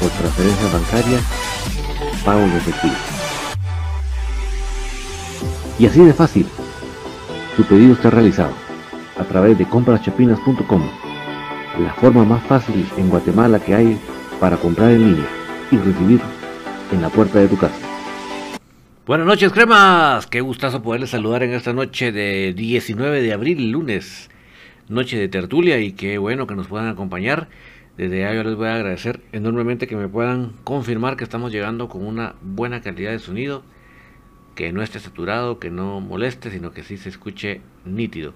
por transferencia bancaria, pago de efectivo. Y así de fácil, tu pedido está realizado a través de compraschapinas.com, la forma más fácil en Guatemala que hay para comprar en línea y recibir en la puerta de tu casa. Buenas noches, cremas. Qué gustazo poderles saludar en esta noche de 19 de abril, lunes, noche de tertulia, y qué bueno que nos puedan acompañar. Desde ya yo les voy a agradecer enormemente que me puedan confirmar que estamos llegando con una buena calidad de sonido, que no esté saturado, que no moleste, sino que sí se escuche nítido.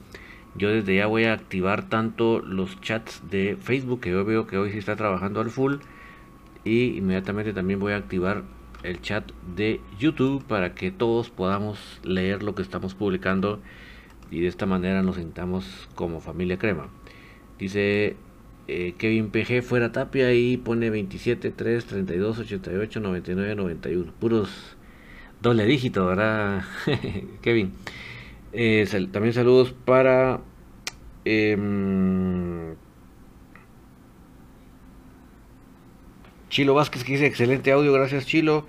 Yo desde ya voy a activar tanto los chats de Facebook, que yo veo que hoy sí está trabajando al full, y inmediatamente también voy a activar el chat de YouTube para que todos podamos leer lo que estamos publicando y de esta manera nos sintamos como familia crema. Dice eh, Kevin PG fuera Tapia y pone 27, 3, 32, 88, 99, 91. Puros doble dígito, ¿verdad, Kevin? Eh, también saludos para... Em, Chilo Vázquez que dice excelente audio, gracias Chilo.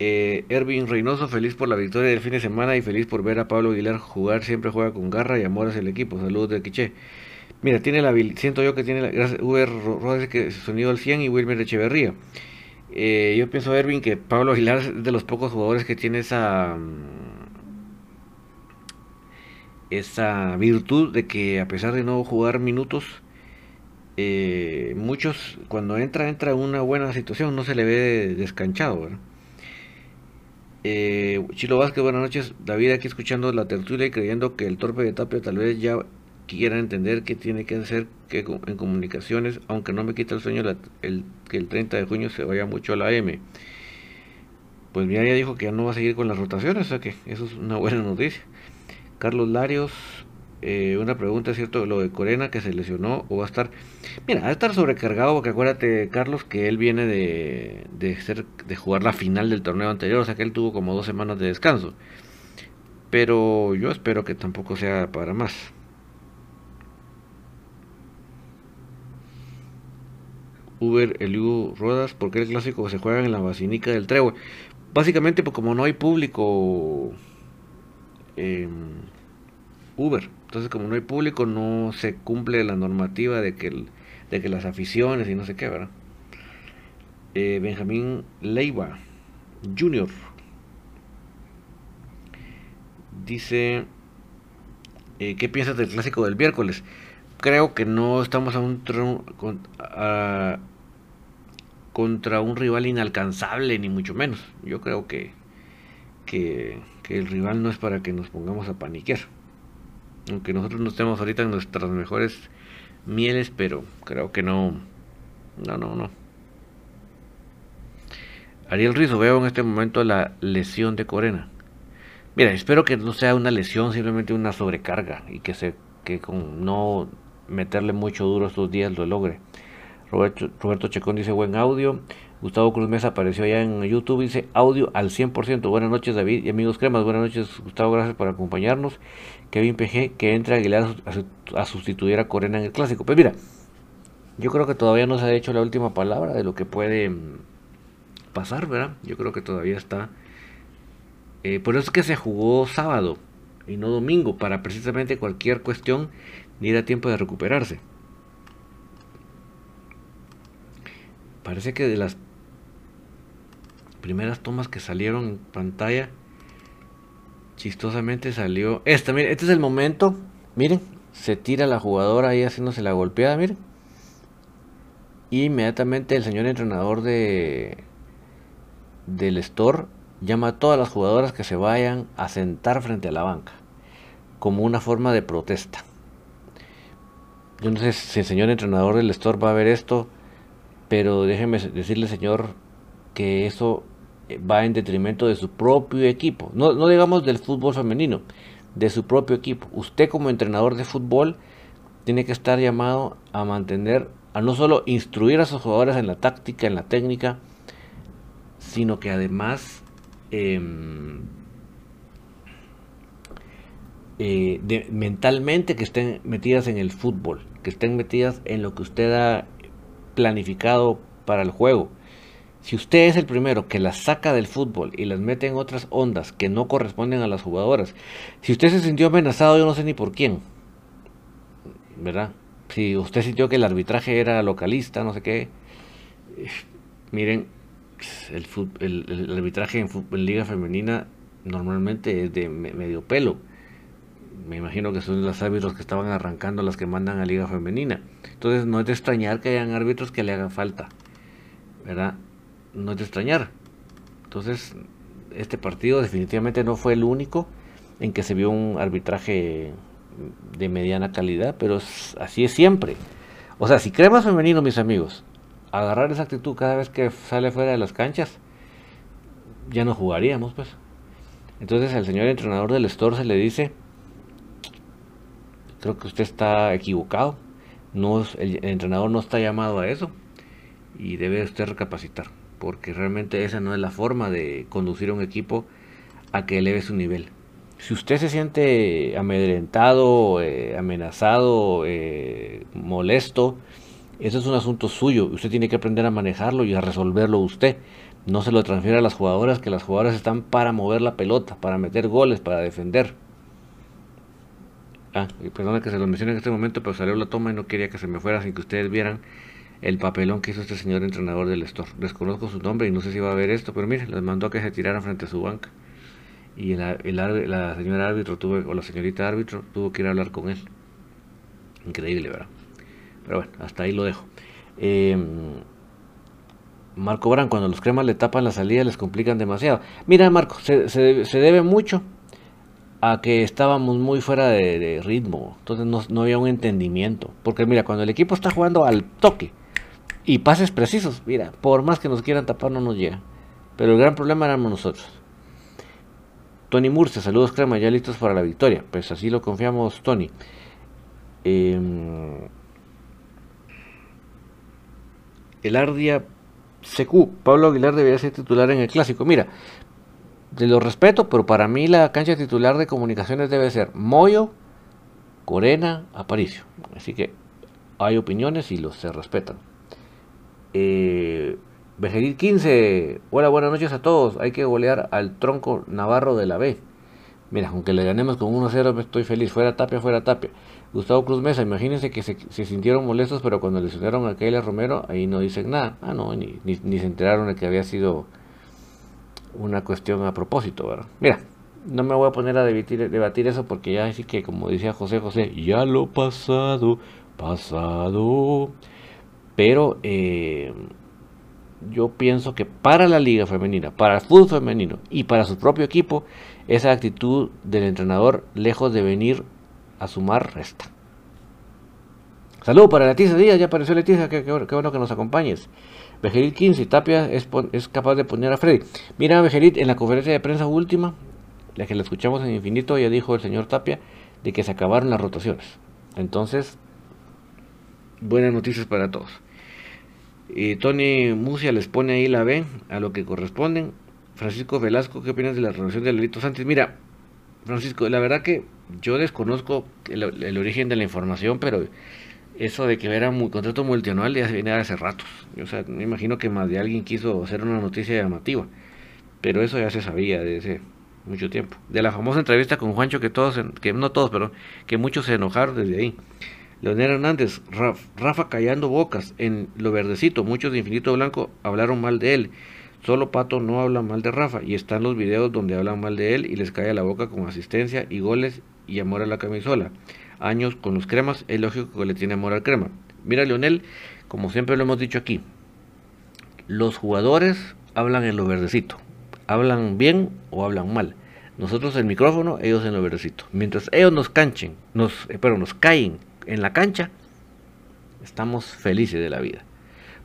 Eh, Ervin Reynoso, feliz por la victoria del fin de semana y feliz por ver a Pablo Aguilar jugar. Siempre juega con garra y amor hacia el equipo. Saludos de Quiche. Mira, tiene la siento yo que tiene la Uber Rodríguez que sonido al 100 y Wilmer Echeverría. Eh, yo pienso, Erwin, que Pablo Aguilar es de los pocos jugadores que tiene esa mm, esa virtud de que a pesar de no jugar minutos, eh, muchos cuando entra entra en una buena situación, no se le ve descanchado. Eh, Chilo Vázquez, buenas noches. David aquí escuchando la tertulia y creyendo que el torpe de Tapia tal vez ya quiera entender que tiene que hacer que en comunicaciones, aunque no me quita el sueño el, que el 30 de junio se vaya mucho a la M. Pues mira, ya dijo que ya no va a seguir con las rotaciones, o sea que eso es una buena noticia. Carlos Larios, eh, una pregunta, ¿es cierto lo de Corena que se lesionó o va a estar? Mira, va a estar sobrecargado porque acuérdate, Carlos, que él viene de, ser, de jugar la final del torneo anterior, o sea que él tuvo como dos semanas de descanso. Pero yo espero que tampoco sea para más. Uber Eliu Ruedas, porque el clásico se juega en la Basílica del Trébol. Básicamente, pues como no hay público en Uber, entonces como no hay público no se cumple la normativa de que, de que las aficiones y no sé qué, ¿verdad? Eh, Benjamín Leiva Jr. dice, eh, ¿qué piensas del clásico del miércoles? Creo que no estamos a un, a, contra un rival inalcanzable, ni mucho menos. Yo creo que, que, el rival no es para que nos pongamos a paniquear. Aunque nosotros no estemos ahorita en nuestras mejores mieles, pero creo que no. No, no, no. Ariel Rizo, veo en este momento la lesión de Corena. Mira, espero que no sea una lesión, simplemente una sobrecarga y que se que con no meterle mucho duro estos días lo logre Roberto, Roberto Checón dice buen audio. Gustavo Cruz Mesa apareció allá en YouTube, dice audio al 100%. Buenas noches David y amigos cremas, buenas noches Gustavo, gracias por acompañarnos. Kevin PG, que entra Aguilar a, sustituir a Corena en el clásico. Pues mira, yo creo que todavía no se ha hecho la última palabra de lo que puede mm, pasar, ¿verdad? Yo creo que todavía está. Eh, por eso es que se jugó sábado y no domingo, para precisamente cualquier cuestión ni a tiempo de recuperarse. Parece que de las primeras tomas que salieron en pantalla, chistosamente salió esta. Miren, este es el momento. Miren, se tira la jugadora ahí haciéndose la golpeada, miren. Y inmediatamente el señor entrenador de del store llama a todas las jugadoras que se vayan a sentar frente a la banca como una forma de protesta. Yo no sé si el señor entrenador del store va a ver esto, pero déjeme decirle, señor, que eso va en detrimento de su propio equipo. No, no digamos del fútbol femenino, de su propio equipo. Usted como entrenador de fútbol tiene que estar llamado a mantener, a no solo instruir a sus jugadores en la táctica, en la técnica, sino que además em, eh, mentalmente que estén metidas en el fútbol, que estén metidas en lo que usted ha planificado para el juego si usted es el primero que las saca del fútbol y las mete en otras ondas que no corresponden a las jugadoras, si usted se sintió amenazado, yo no sé ni por quién, ¿verdad? Si usted sintió que el arbitraje era localista, no sé qué, miren, el, arbitraje en, Liga Femenina normalmente es de medio pelo. Me imagino que son los árbitros que estaban arrancando las que mandan a Liga Femenina. Entonces no es de extrañar que hayan árbitros que le hagan falta, ¿verdad? no es de extrañar. Entonces, este partido definitivamente no fue el único en que se vio un arbitraje de mediana calidad, pero así es siempre. O sea, si cremas femenino, mis amigos, agarrar esa actitud cada vez que sale fuera de las canchas, ya no jugaríamos, pues. Entonces al señor entrenador del Store se le dice, creo que usted está equivocado, el entrenador no está llamado a eso y debe usted recapacitar porque realmente esa no es la forma de conducir a un equipo a que eleve su nivel. Si usted se siente amedrentado, eh, amenazado, eh, molesto, eso es un asunto suyo. Usted tiene que aprender a manejarlo y a resolverlo usted. No se lo transfiere a las jugadoras, que las jugadoras están para mover la pelota, para meter goles, para defender. Ah, perdona que se lo mencione en este momento, pero salió la toma y no quería que se me fuera sin que ustedes vieran el papelón que hizo este señor entrenador del Store. Desconozco su nombre y no sé si va a ver esto, pero mire, les mandó a que se tiraran frente a su banca. Y la, señora árbitro tuvo, o la señorita árbitro tuvo que ir a hablar con él. Increíble, ¿verdad? Pero bueno, hasta ahí lo dejo. Em, Marco Bran, cuando los cremas le tapan la salida les complican demasiado. Mira, Marco, se, debe mucho a que estábamos muy fuera de, ritmo. Entonces no, no, había un entendimiento. Porque mira, cuando el equipo está jugando al toque, y pases precisos, mira, por más que nos quieran tapar no nos llega. Pero el gran problema éramos nosotros. Tony Murcia, saludos crema, ya listos para la victoria. Pues así lo confiamos, Tony. Eh, el Ardia CQ, Pablo Aguilar debería ser titular en el clásico. Mira, te lo respeto, pero para mí la cancha titular de comunicaciones debe ser Moyo, Corena, Aparicio. Así que hay opiniones y los se respetan. Eh, 15, hola, buenas noches a todos. Hay que golear al tronco navarro de la B. Mira, aunque le ganemos con 1-0, estoy feliz. Fuera Tapia, fuera Tapia. Gustavo Cruz Mesa, imagínense que se, sintieron molestos, pero cuando lesionaron a Keila Romero, ahí no dicen nada. Ah, no, ni, ni, se enteraron de que había sido una cuestión a propósito, ¿verdad? Mira, no me voy a poner a debatir, eso porque ya así que, como decía José José, ya lo pasado, pasado. Pero eh, yo pienso que para la liga femenina, para el fútbol femenino y para su propio equipo, esa actitud del entrenador, lejos de venir a sumar, resta. Saludos para Leticia Díaz, ya apareció Leticia, qué, bueno que nos acompañes. Bejerit 15, Tapia es, capaz de poner a Freddy. Mira, Bejerit, en la conferencia de prensa última, la que la escuchamos en Infinito, ya dijo el señor Tapia de que se acabaron las rotaciones. Entonces, buenas noticias para todos. Y Tony Musia les pone ahí la B a lo que corresponden. Francisco Velasco, ¿qué opinas de la renovación de Lelito Santos? Mira, Francisco, la verdad que yo desconozco el, origen de la información, pero eso de que era un contrato multianual ya se viene hace ratos. O sea, me imagino que más de alguien quiso hacer una noticia llamativa. Pero eso ya se sabía desde mucho tiempo. De la famosa entrevista con Juancho que todos, que no todos, pero que muchos se enojaron desde ahí. Leonel Hernández, Rafa callando bocas en lo verdecito. Muchos de Infinito Blanco hablaron mal de él. Solo Pato no habla mal de Rafa y están los videos donde hablan mal de él y les cae la boca con asistencia y goles y amor a la camisola. Años con los cremas, es lógico que le tiene amor al crema. Mira Leonel, como siempre lo hemos dicho aquí, los jugadores hablan en lo verdecito. Hablan bien o hablan mal. Nosotros el micrófono, ellos en lo verdecito. Mientras ellos nos canchen, nos, eh, pero nos caen en la cancha, estamos felices de la vida.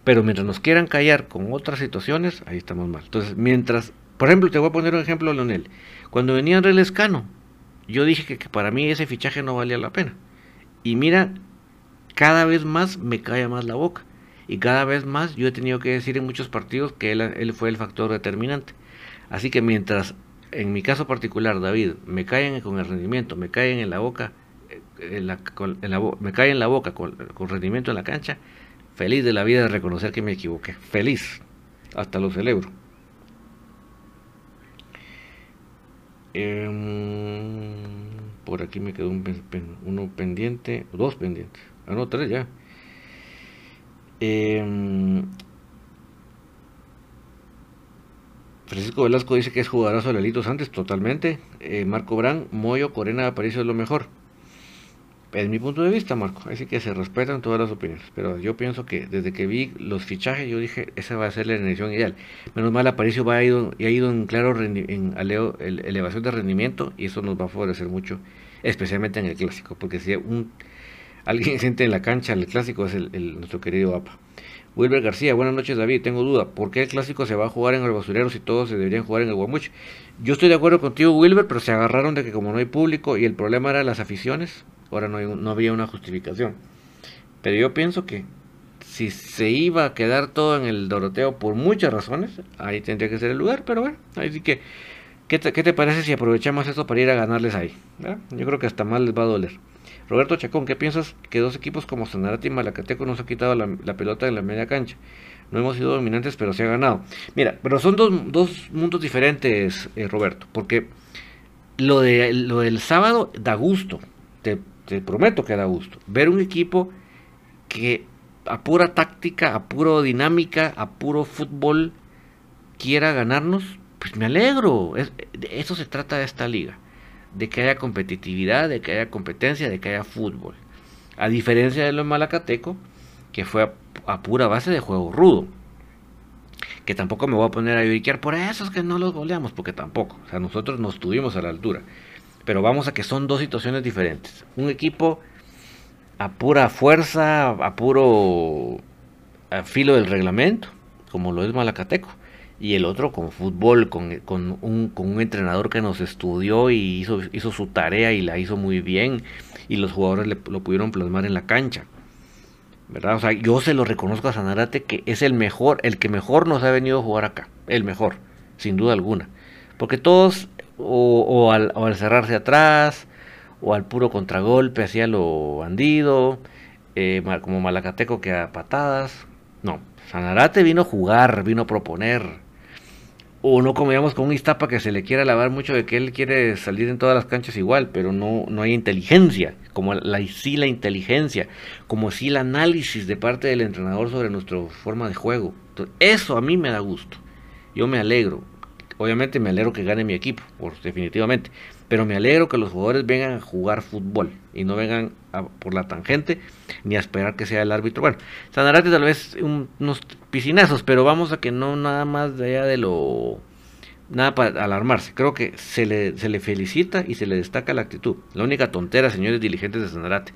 Pero mientras nos quieran callar con otras situaciones, ahí estamos mal. Entonces, mientras, por ejemplo, te voy a poner un ejemplo, Leonel. Cuando venía Andrés Lescano, yo dije que, para mí ese fichaje no valía la pena. Y mira, cada vez más me cae más la boca. Y cada vez más yo he tenido que decir en muchos partidos que él, él fue el factor determinante. Así que mientras, en mi caso particular, David, me caen con el rendimiento, me caen en la boca, me cae en la boca con, rendimiento en la cancha, feliz de la vida de reconocer que me equivoqué. Feliz. Hasta lo celebro. Em, por aquí me quedó un, uno pendiente, dos pendientes. Ah, no, tres ya. Em, Francisco Velasco dice que es jugadorazo de Lelitos antes, totalmente. Eh, Marco Brán, Moyo, Corena, Aparicio es lo mejor. Es mi punto de vista, Marco. Así que se respetan todas las opiniones. Pero yo pienso que desde que vi los fichajes, yo dije, esa va a ser la elección ideal. Menos mal, Aparicio va a ido, y ha ido en claro en elevación de rendimiento y eso nos va a favorecer mucho, especialmente en el clásico. Porque si un, alguien siente en la cancha el clásico es el, nuestro querido APA. Wilber García, buenas noches David, tengo duda, ¿por qué el clásico se va a jugar en el basurero si todos se deberían jugar en el Guamuch? Yo estoy de acuerdo contigo Wilber, pero se agarraron de que como no hay público y el problema era las aficiones, ahora no, no había una justificación. Pero yo pienso que si se iba a quedar todo en el Doroteo por muchas razones, ahí tendría que ser el lugar, pero bueno, ahí sí que, ¿qué te, parece si aprovechamos esto para ir a ganarles ahí? Yo creo que hasta más les va a doler. Roberto Chacón, ¿qué piensas que dos equipos como Sanarate y Malacateco nos han quitado la, pelota en la media cancha? No hemos sido dominantes, pero se ha ganado. Mira, pero son dos, dos mundos diferentes, eh, Roberto, porque lo, de, lo del sábado da gusto, te, te prometo que da gusto. Ver un equipo que a pura táctica, a pura dinámica, a puro fútbol quiera ganarnos, pues me alegro. de eso se trata de esta liga. De que haya competitividad, de que haya competencia, de que haya fútbol. A diferencia de lo Malacateco, que fue a, pura base de juego rudo. Que tampoco me voy a poner a lloriquear por eso es que no los goleamos, porque tampoco. O sea, nosotros nos tuvimos a la altura pero vamos a que son dos situaciones diferentes. Un equipo a pura fuerza, a puro filo del reglamento, como lo es Malacateco, y el otro con fútbol, con, un, entrenador que nos estudió y hizo, hizo su tarea y la hizo muy bien, y los jugadores lo pudieron plasmar en la cancha. ¿verdad? O sea, yo se lo reconozco a Sanarate que es el mejor, el que mejor nos ha venido a jugar acá, el mejor, sin duda alguna. Porque todos o, al, cerrarse atrás, o al puro contragolpe hacia lo bandido, eh, como Malacateco que a patadas. No, Sanarate vino a jugar, vino a proponer. O no como digamos con un Iztapa que se le quiere alabar mucho de que él quiere salir en todas las canchas igual, pero no, no hay inteligencia, como la, la inteligencia, como sí el análisis de parte del entrenador sobre nuestra forma de juego. eso a mí me da gusto. Yo me alegro. Obviamente me alegro que gane mi equipo, por, definitivamente. Pero me alegro que los jugadores vengan a jugar fútbol y no vengan por la tangente ni a esperar que sea el árbitro. Bueno, Sanarate tal vez unos piscinazos, pero vamos a que no nada más de allá de lo... Nada para alarmarse. Creo que se le, se le felicita y se le destaca la actitud. La única tontera, señores dirigentes de Sanarate.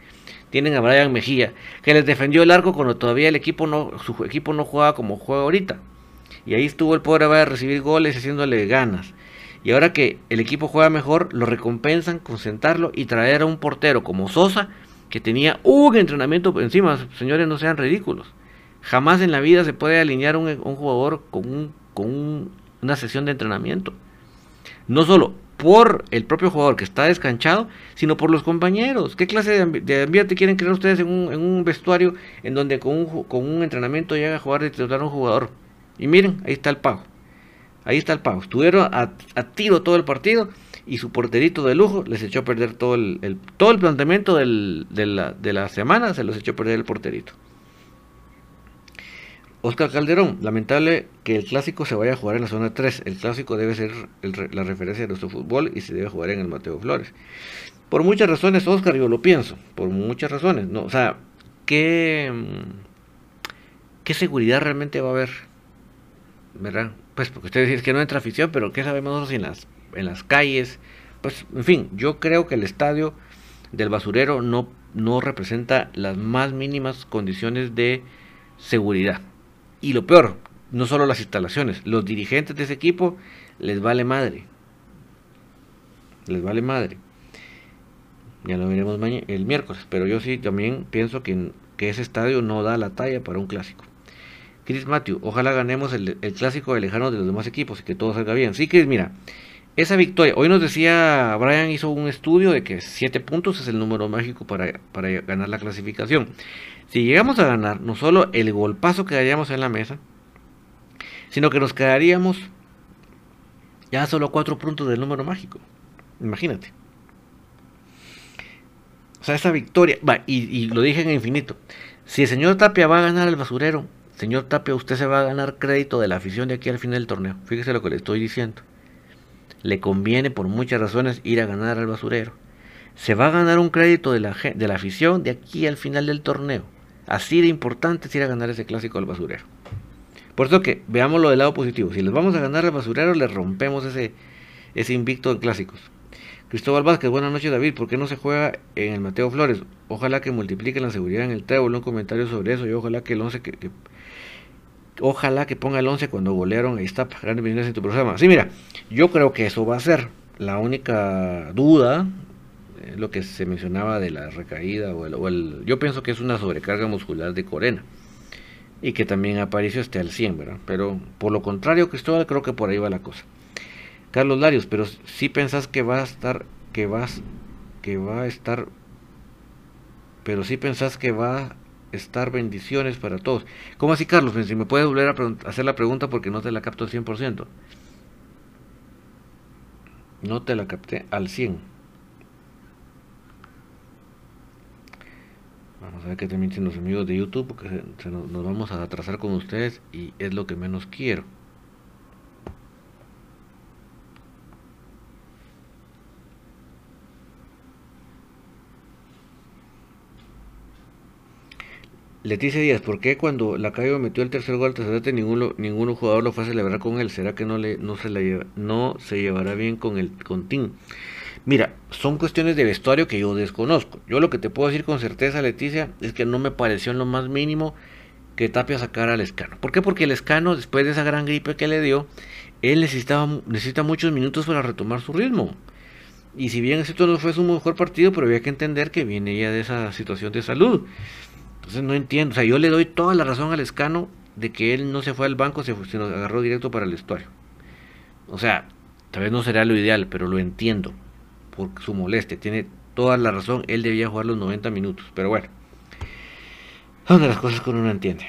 Tienen a Brian Mejía, que les defendió el arco cuando todavía el equipo no, su equipo no jugaba como juega ahorita. Y ahí estuvo el pobre va a recibir goles haciéndole ganas. Y ahora que el equipo juega mejor, lo recompensan con sentarlo y traer a un portero como Sosa, que tenía un entrenamiento encima. Señores, no sean ridículos. Jamás en la vida se puede alinear un, un jugador con, un, con una sesión de entrenamiento. No solo por el propio jugador que está descanchado, sino por los compañeros. ¿Qué clase de, ambiente quieren crear ustedes en un, en un vestuario en donde con un, con un entrenamiento llega a jugar de titular un jugador? Y miren, ahí está el pago. Ahí está el pago. Estuvieron a, tiro todo el partido y su porterito de lujo les echó a perder todo el, todo el planteamiento de, la, de la semana, se los echó a perder el porterito. Oscar Calderón, lamentable que el clásico se vaya a jugar en la zona 3. El clásico debe ser la referencia de nuestro fútbol y se debe jugar en el Mateo Flores. Por muchas razones, Oscar, yo lo pienso. Por muchas razones. No, o sea, ¿qué, ¿qué seguridad realmente va a haber? ¿Verdad? Pues porque usted dice que no entra afición, pero ¿qué sabemos nosotros en las, en las calles? Pues, en fin, yo creo que el estadio del basurero no, no representa las más mínimas condiciones de seguridad. Y lo peor, no solo las instalaciones, los dirigentes de ese equipo les vale madre. Les vale madre. Ya lo veremos mañana, el miércoles, pero yo sí también pienso que, que ese estadio no da la talla para un clásico. Chris Matthew, ojalá ganemos el, clásico de lejano de los demás equipos y que todo salga bien. Sí, Chris, mira, esa victoria, hoy nos decía, Brian hizo un estudio de que 7 puntos es el número mágico para, para ganar la clasificación. Si llegamos a ganar, no solo el golpazo quedaríamos en la mesa, sino que nos quedaríamos ya solo cuatro puntos del número mágico. Imagínate. O sea, esa victoria, va, y, lo dije en infinito. Si el señor Tapia va a ganar el basurero, señor Tapia, usted se va a ganar crédito de la afición de aquí al final del torneo. Fíjese lo que le estoy diciendo. Le conviene por muchas razones ir a ganar al basurero. Se va a ganar un crédito de la, de la afición de aquí al final del torneo. Así de importante es ir a ganar ese clásico al basurero. Por eso que veámoslo del lado positivo. Si les vamos a ganar al basurero, les rompemos ese, ese invicto en clásicos. Cristóbal Vázquez, buenas noches David. ¿Por qué no se juega en el Mateo Flores? Ojalá que multipliquen la seguridad en el trébol. Un comentario sobre eso y ojalá que el 11 que, ojalá que ponga el 11 cuando golearon ahí está. Grandes bendiciones en tu programa. Sí, mira, yo creo que eso va a ser. La única duda lo que se mencionaba de la recaída o el, yo pienso que es una sobrecarga muscular de Corena y que también Aparicio esté al 100, ¿verdad? Pero por lo contrario, Cristóbal, creo que por ahí va la cosa. Carlos Larios, pero si pensás que va a estar, que vas, que va a estar, pero si pensás que va a estar bendiciones para todos. ¿Cómo así, Carlos? Si me puedes volver a hacer la pregunta porque no te la capto al 100%. No te la capté al 100%. Vamos a ver qué también dicen los amigos de YouTube, porque nos, vamos a atrasar con ustedes y es lo que menos quiero. Leticia Díaz, ¿por qué cuando la Lacayo metió el tercer gol al ninguno, ningún jugador lo fue a celebrar con él? ¿Será que no le no se la no se llevará bien con el con Tim? Mira, son cuestiones de vestuario que yo desconozco. Yo lo que te puedo decir con certeza, Leticia, es que no me pareció en lo más mínimo que Tapia sacara al Escano. ¿Por qué? Porque el Escano, después de esa gran gripe que le dio, él necesitaba, necesita muchos minutos para retomar su ritmo. Y si bien esto no fue su mejor partido, pero había que entender que viene ya de esa situación de salud. Entonces no entiendo. O sea, yo le doy toda la razón al Escano de que él no se fue al banco, se, nos agarró directo para el vestuario. O sea, tal vez no será lo ideal, pero lo entiendo por su molestia. Tiene toda la razón, él debía jugar los 90 minutos. Pero bueno, son de las cosas que uno no entiende.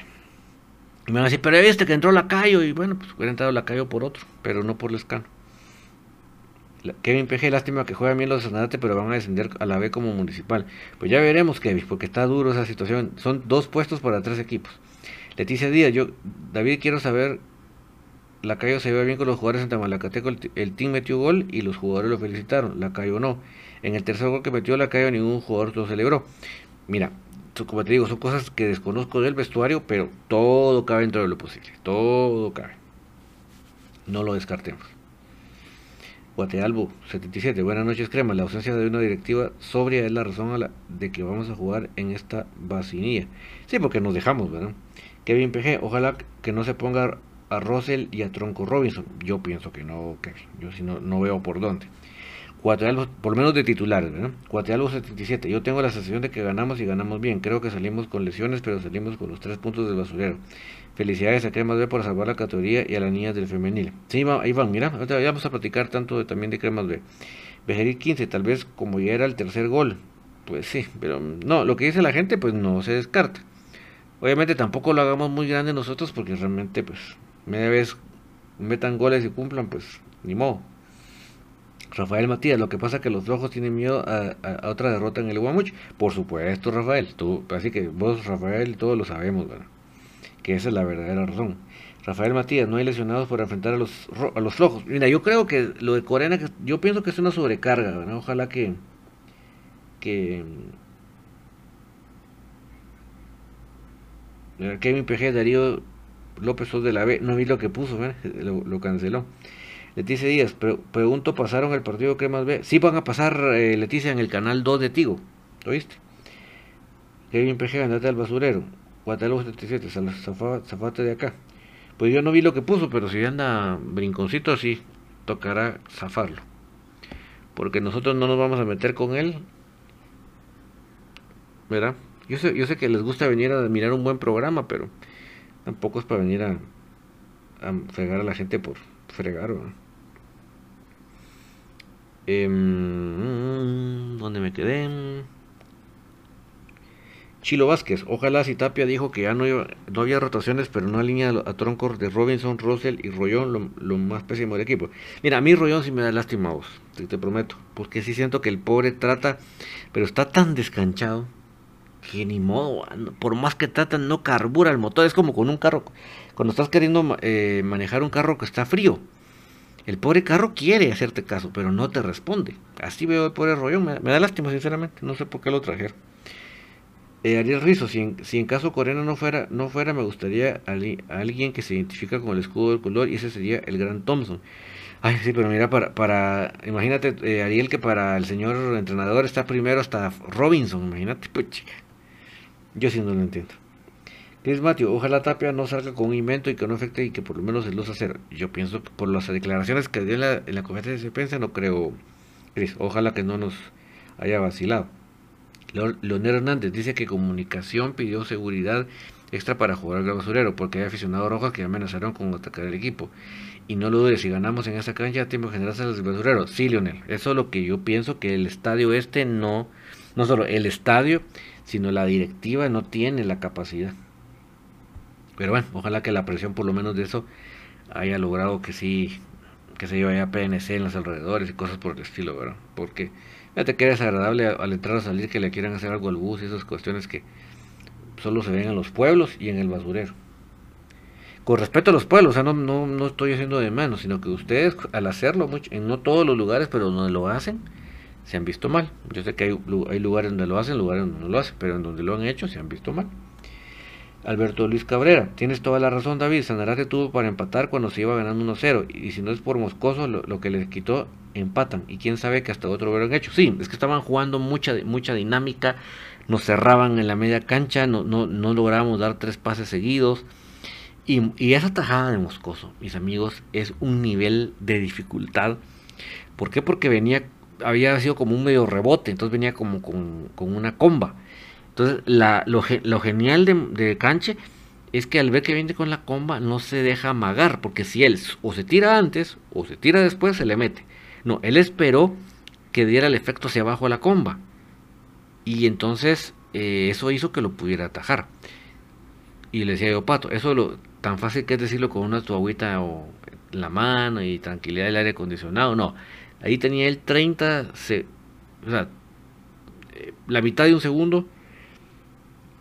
Y me van a decir, pero viste que entró Lacayo. Y bueno, pues hubiera entrado Lacayo por otro, pero no por Lescano. Kevin PG, lástima que juega bien los de pero van a descender a la B como municipal. Pues ya veremos, Kevin, porque está duro esa situación. Son dos puestos para tres equipos. Leticia Díaz, yo, David, quiero saber Lacayo se ve bien con los jugadores en Tamalacateco. El, team metió gol y los jugadores lo felicitaron. Lacayo no. En el tercer gol que metió Lacayo, ningún jugador lo celebró. Mira, como te digo, son cosas que desconozco del vestuario, pero todo cabe dentro de lo posible. Todo cabe. No lo descartemos. Guatealbo 77, buenas noches crema. La ausencia de una directiva sobria es la razón la de que vamos a jugar en esta vacinilla. Sí, porque nos dejamos, ¿verdad? Kevin PG, ojalá que no se ponga a Russell y a Tronco Robinson. Yo pienso que no, Kevin. Yo si no, no veo por dónde. Cuatealvo, por lo menos de titulares, ¿verdad? Cuatealvo 77. Yo tengo la sensación de que ganamos y ganamos bien. Creo que salimos con lesiones, pero salimos con los tres puntos del basurero. Felicidades a Cremas B por salvar la categoría y a las niñas del femenil. Sí, van, mira, ya vamos a platicar tanto también de Cremas B. Bejerit 15, tal vez como ya era el tercer gol. Pues sí, pero no, lo que dice la gente pues no se descarta. Obviamente tampoco lo hagamos muy grande nosotros porque realmente pues media vez metan goles y cumplan pues ni modo. Rafael Matías, lo que pasa es que los rojos tienen miedo a, otra derrota en el Guamuch. Por supuesto, Rafael. Tú, así que vos, Rafael, todos lo sabemos, ¿verdad? Que esa es la verdadera razón. Rafael Matías, no hay lesionados por enfrentar a los, a los rojos. Mira, yo creo que lo de Corena, yo pienso que es una sobrecarga. Ojalá que. que. Kevin PG, Darío López Sos de la B, no vi lo que puso, lo, canceló. Leticia Díaz, pregunto, ¿pasaron el partido Cremas B? Sí van a pasar, eh, Leticia, en el canal 2 de Tigo. ¿Oíste? Kevin PG, andate al basurero. Guatemala 77, zafate de acá. Pues yo no vi lo que puso, pero si anda brinconcito, sí, tocará zafarlo. Porque nosotros no nos vamos a meter con él. ¿Verdad? Yo sé, yo sé que les gusta venir a mirar un buen programa, pero tampoco es para venir a, a fregar a la gente por fregar. Eh, ¿Dónde me quedé? Chilo Vázquez, ojalá si Tapia dijo que ya no, no había rotaciones, pero no alinea a troncos de Robinson, Russell y Rollón, lo, más pésimo del equipo. Mira, a mí Rollón sí me da lástima vos, te, prometo, porque sí siento que el pobre trata, pero está tan descanchado que ni modo, por más que trata no carbura el motor, es como con un carro, cuando estás queriendo eh, manejar un carro que está frío, el pobre carro quiere hacerte caso, pero no te responde. Así veo el pobre rollo. Me, da lástima, sinceramente. No sé por qué lo trajeron. Eh, Ariel Rizo, si en, si en, caso Corena no fuera, no fuera, me gustaría alguien que se identifica con el escudo del color y ese sería el gran Thompson. Ay, sí, pero mira, para, para imagínate, eh, Ariel, que para el señor entrenador está primero hasta Robinson, imagínate, chica. Yo sí no lo entiendo. Chris Matthew, ojalá Tapia no salga con un invento y que no afecte y que por lo menos el luz hacer. Yo pienso que por las declaraciones que dio en la, en la conferencia de prensa no creo, Chris. Ojalá que no nos haya vacilado. Leonel Hernández dice que comunicación pidió seguridad extra para jugar al basurero porque hay aficionados rojos que amenazaron con atacar el equipo. Y no lo dudes, si ganamos en esa cancha, tiempo generarse al basurero. Sí, Leonel, eso es lo que yo pienso que el estadio este no, no solo el estadio, sino la directiva no tiene la capacidad. Pero bueno, ojalá que la presión por lo menos de eso haya logrado que sí, que se lleve a PNC en los alrededores y cosas por el estilo, ¿verdad? Porque fíjate que es agradable al entrar o salir que le quieran hacer algo al bus y esas cuestiones que solo se ven en los pueblos y en el basurero. Con respecto a los pueblos, o sea, no, no, no estoy haciendo de menos, sino que ustedes al hacerlo, mucho, en no todos los lugares, pero donde lo hacen, se han visto mal. Yo sé que hay, hay lugares donde lo hacen, lugares donde no lo hacen, pero en donde lo han hecho se han visto mal. Alberto Luis Cabrera, tienes toda la razón David, Sanarate tuvo para empatar cuando se iba ganando 1-0 y si no es por Moscoso lo, que les quitó empatan y quién sabe que hasta otro hubieran hecho. Sí, es que estaban jugando mucha, mucha dinámica, nos cerraban en la media cancha, no, no, no lográbamos dar tres pases seguidos y, y, esa tajada de Moscoso, mis amigos, es un nivel de dificultad. ¿Por qué? Porque venía, había sido como un medio rebote, entonces venía como con, con una comba. Entonces, lo, lo, genial de, de, Canche es que al ver que viene con la comba no se deja amagar, porque si él o se tira antes o se tira después, se le mete. No, él esperó que diera el efecto hacia abajo a la comba. Y entonces eh, eso hizo que lo pudiera atajar. Y le decía yo, Pato, eso lo tan fácil que es decirlo con una tuagüita o la mano y tranquilidad del aire acondicionado. No, ahí tenía él 30, se, o sea, eh, la mitad de un segundo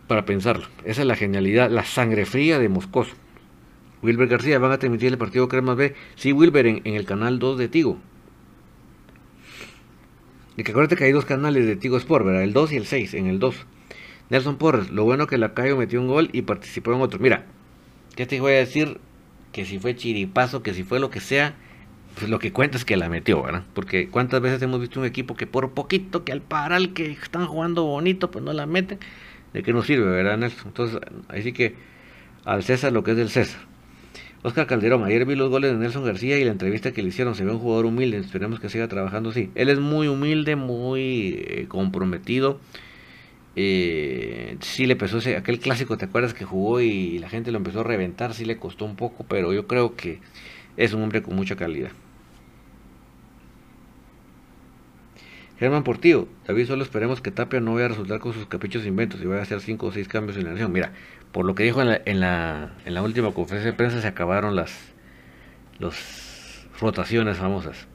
para pensarlo. Esa es la genialidad, la sangre fría de Moscoso. Wilber García, van a transmitir el partido Cremas B. Sí, Wilber, en, el canal 2 de Tigo. Y que acuérdate que hay dos canales de Tigo Sport, ¿verdad? El 2 y el 6, en el 2. Nelson Porres, lo bueno que la Cayo metió un gol y participó en otro. Mira, ¿qué te voy a decir? Que si fue chiripazo, que si fue lo que sea, pues lo que cuenta es que la metió, ¿verdad? Porque cuántas veces hemos visto un equipo que por poquito, que al paral que están jugando bonito, pues no la meten. ¿De qué nos sirve, verdad, Nelson? Entonces, así que al César lo que es del César. Oscar Calderón, ayer vi los goles de Nelson García y la entrevista que le hicieron, se ve un jugador humilde, esperemos que siga trabajando así. Él es muy humilde, muy eh, comprometido. Eh, sí le pesó ese, aquel clásico, ¿te acuerdas que jugó y la gente lo empezó a reventar? Sí le costó un poco, pero yo creo que es un hombre con mucha calidad. Germán Portillo, David, solo esperemos que Tapia no vaya a resultar con sus caprichos e inventos y vaya a hacer 5 o 6 cambios en la nación. Mira, por lo que dijo en la, última conferencia de prensa, se acabaron las, rotaciones famosas.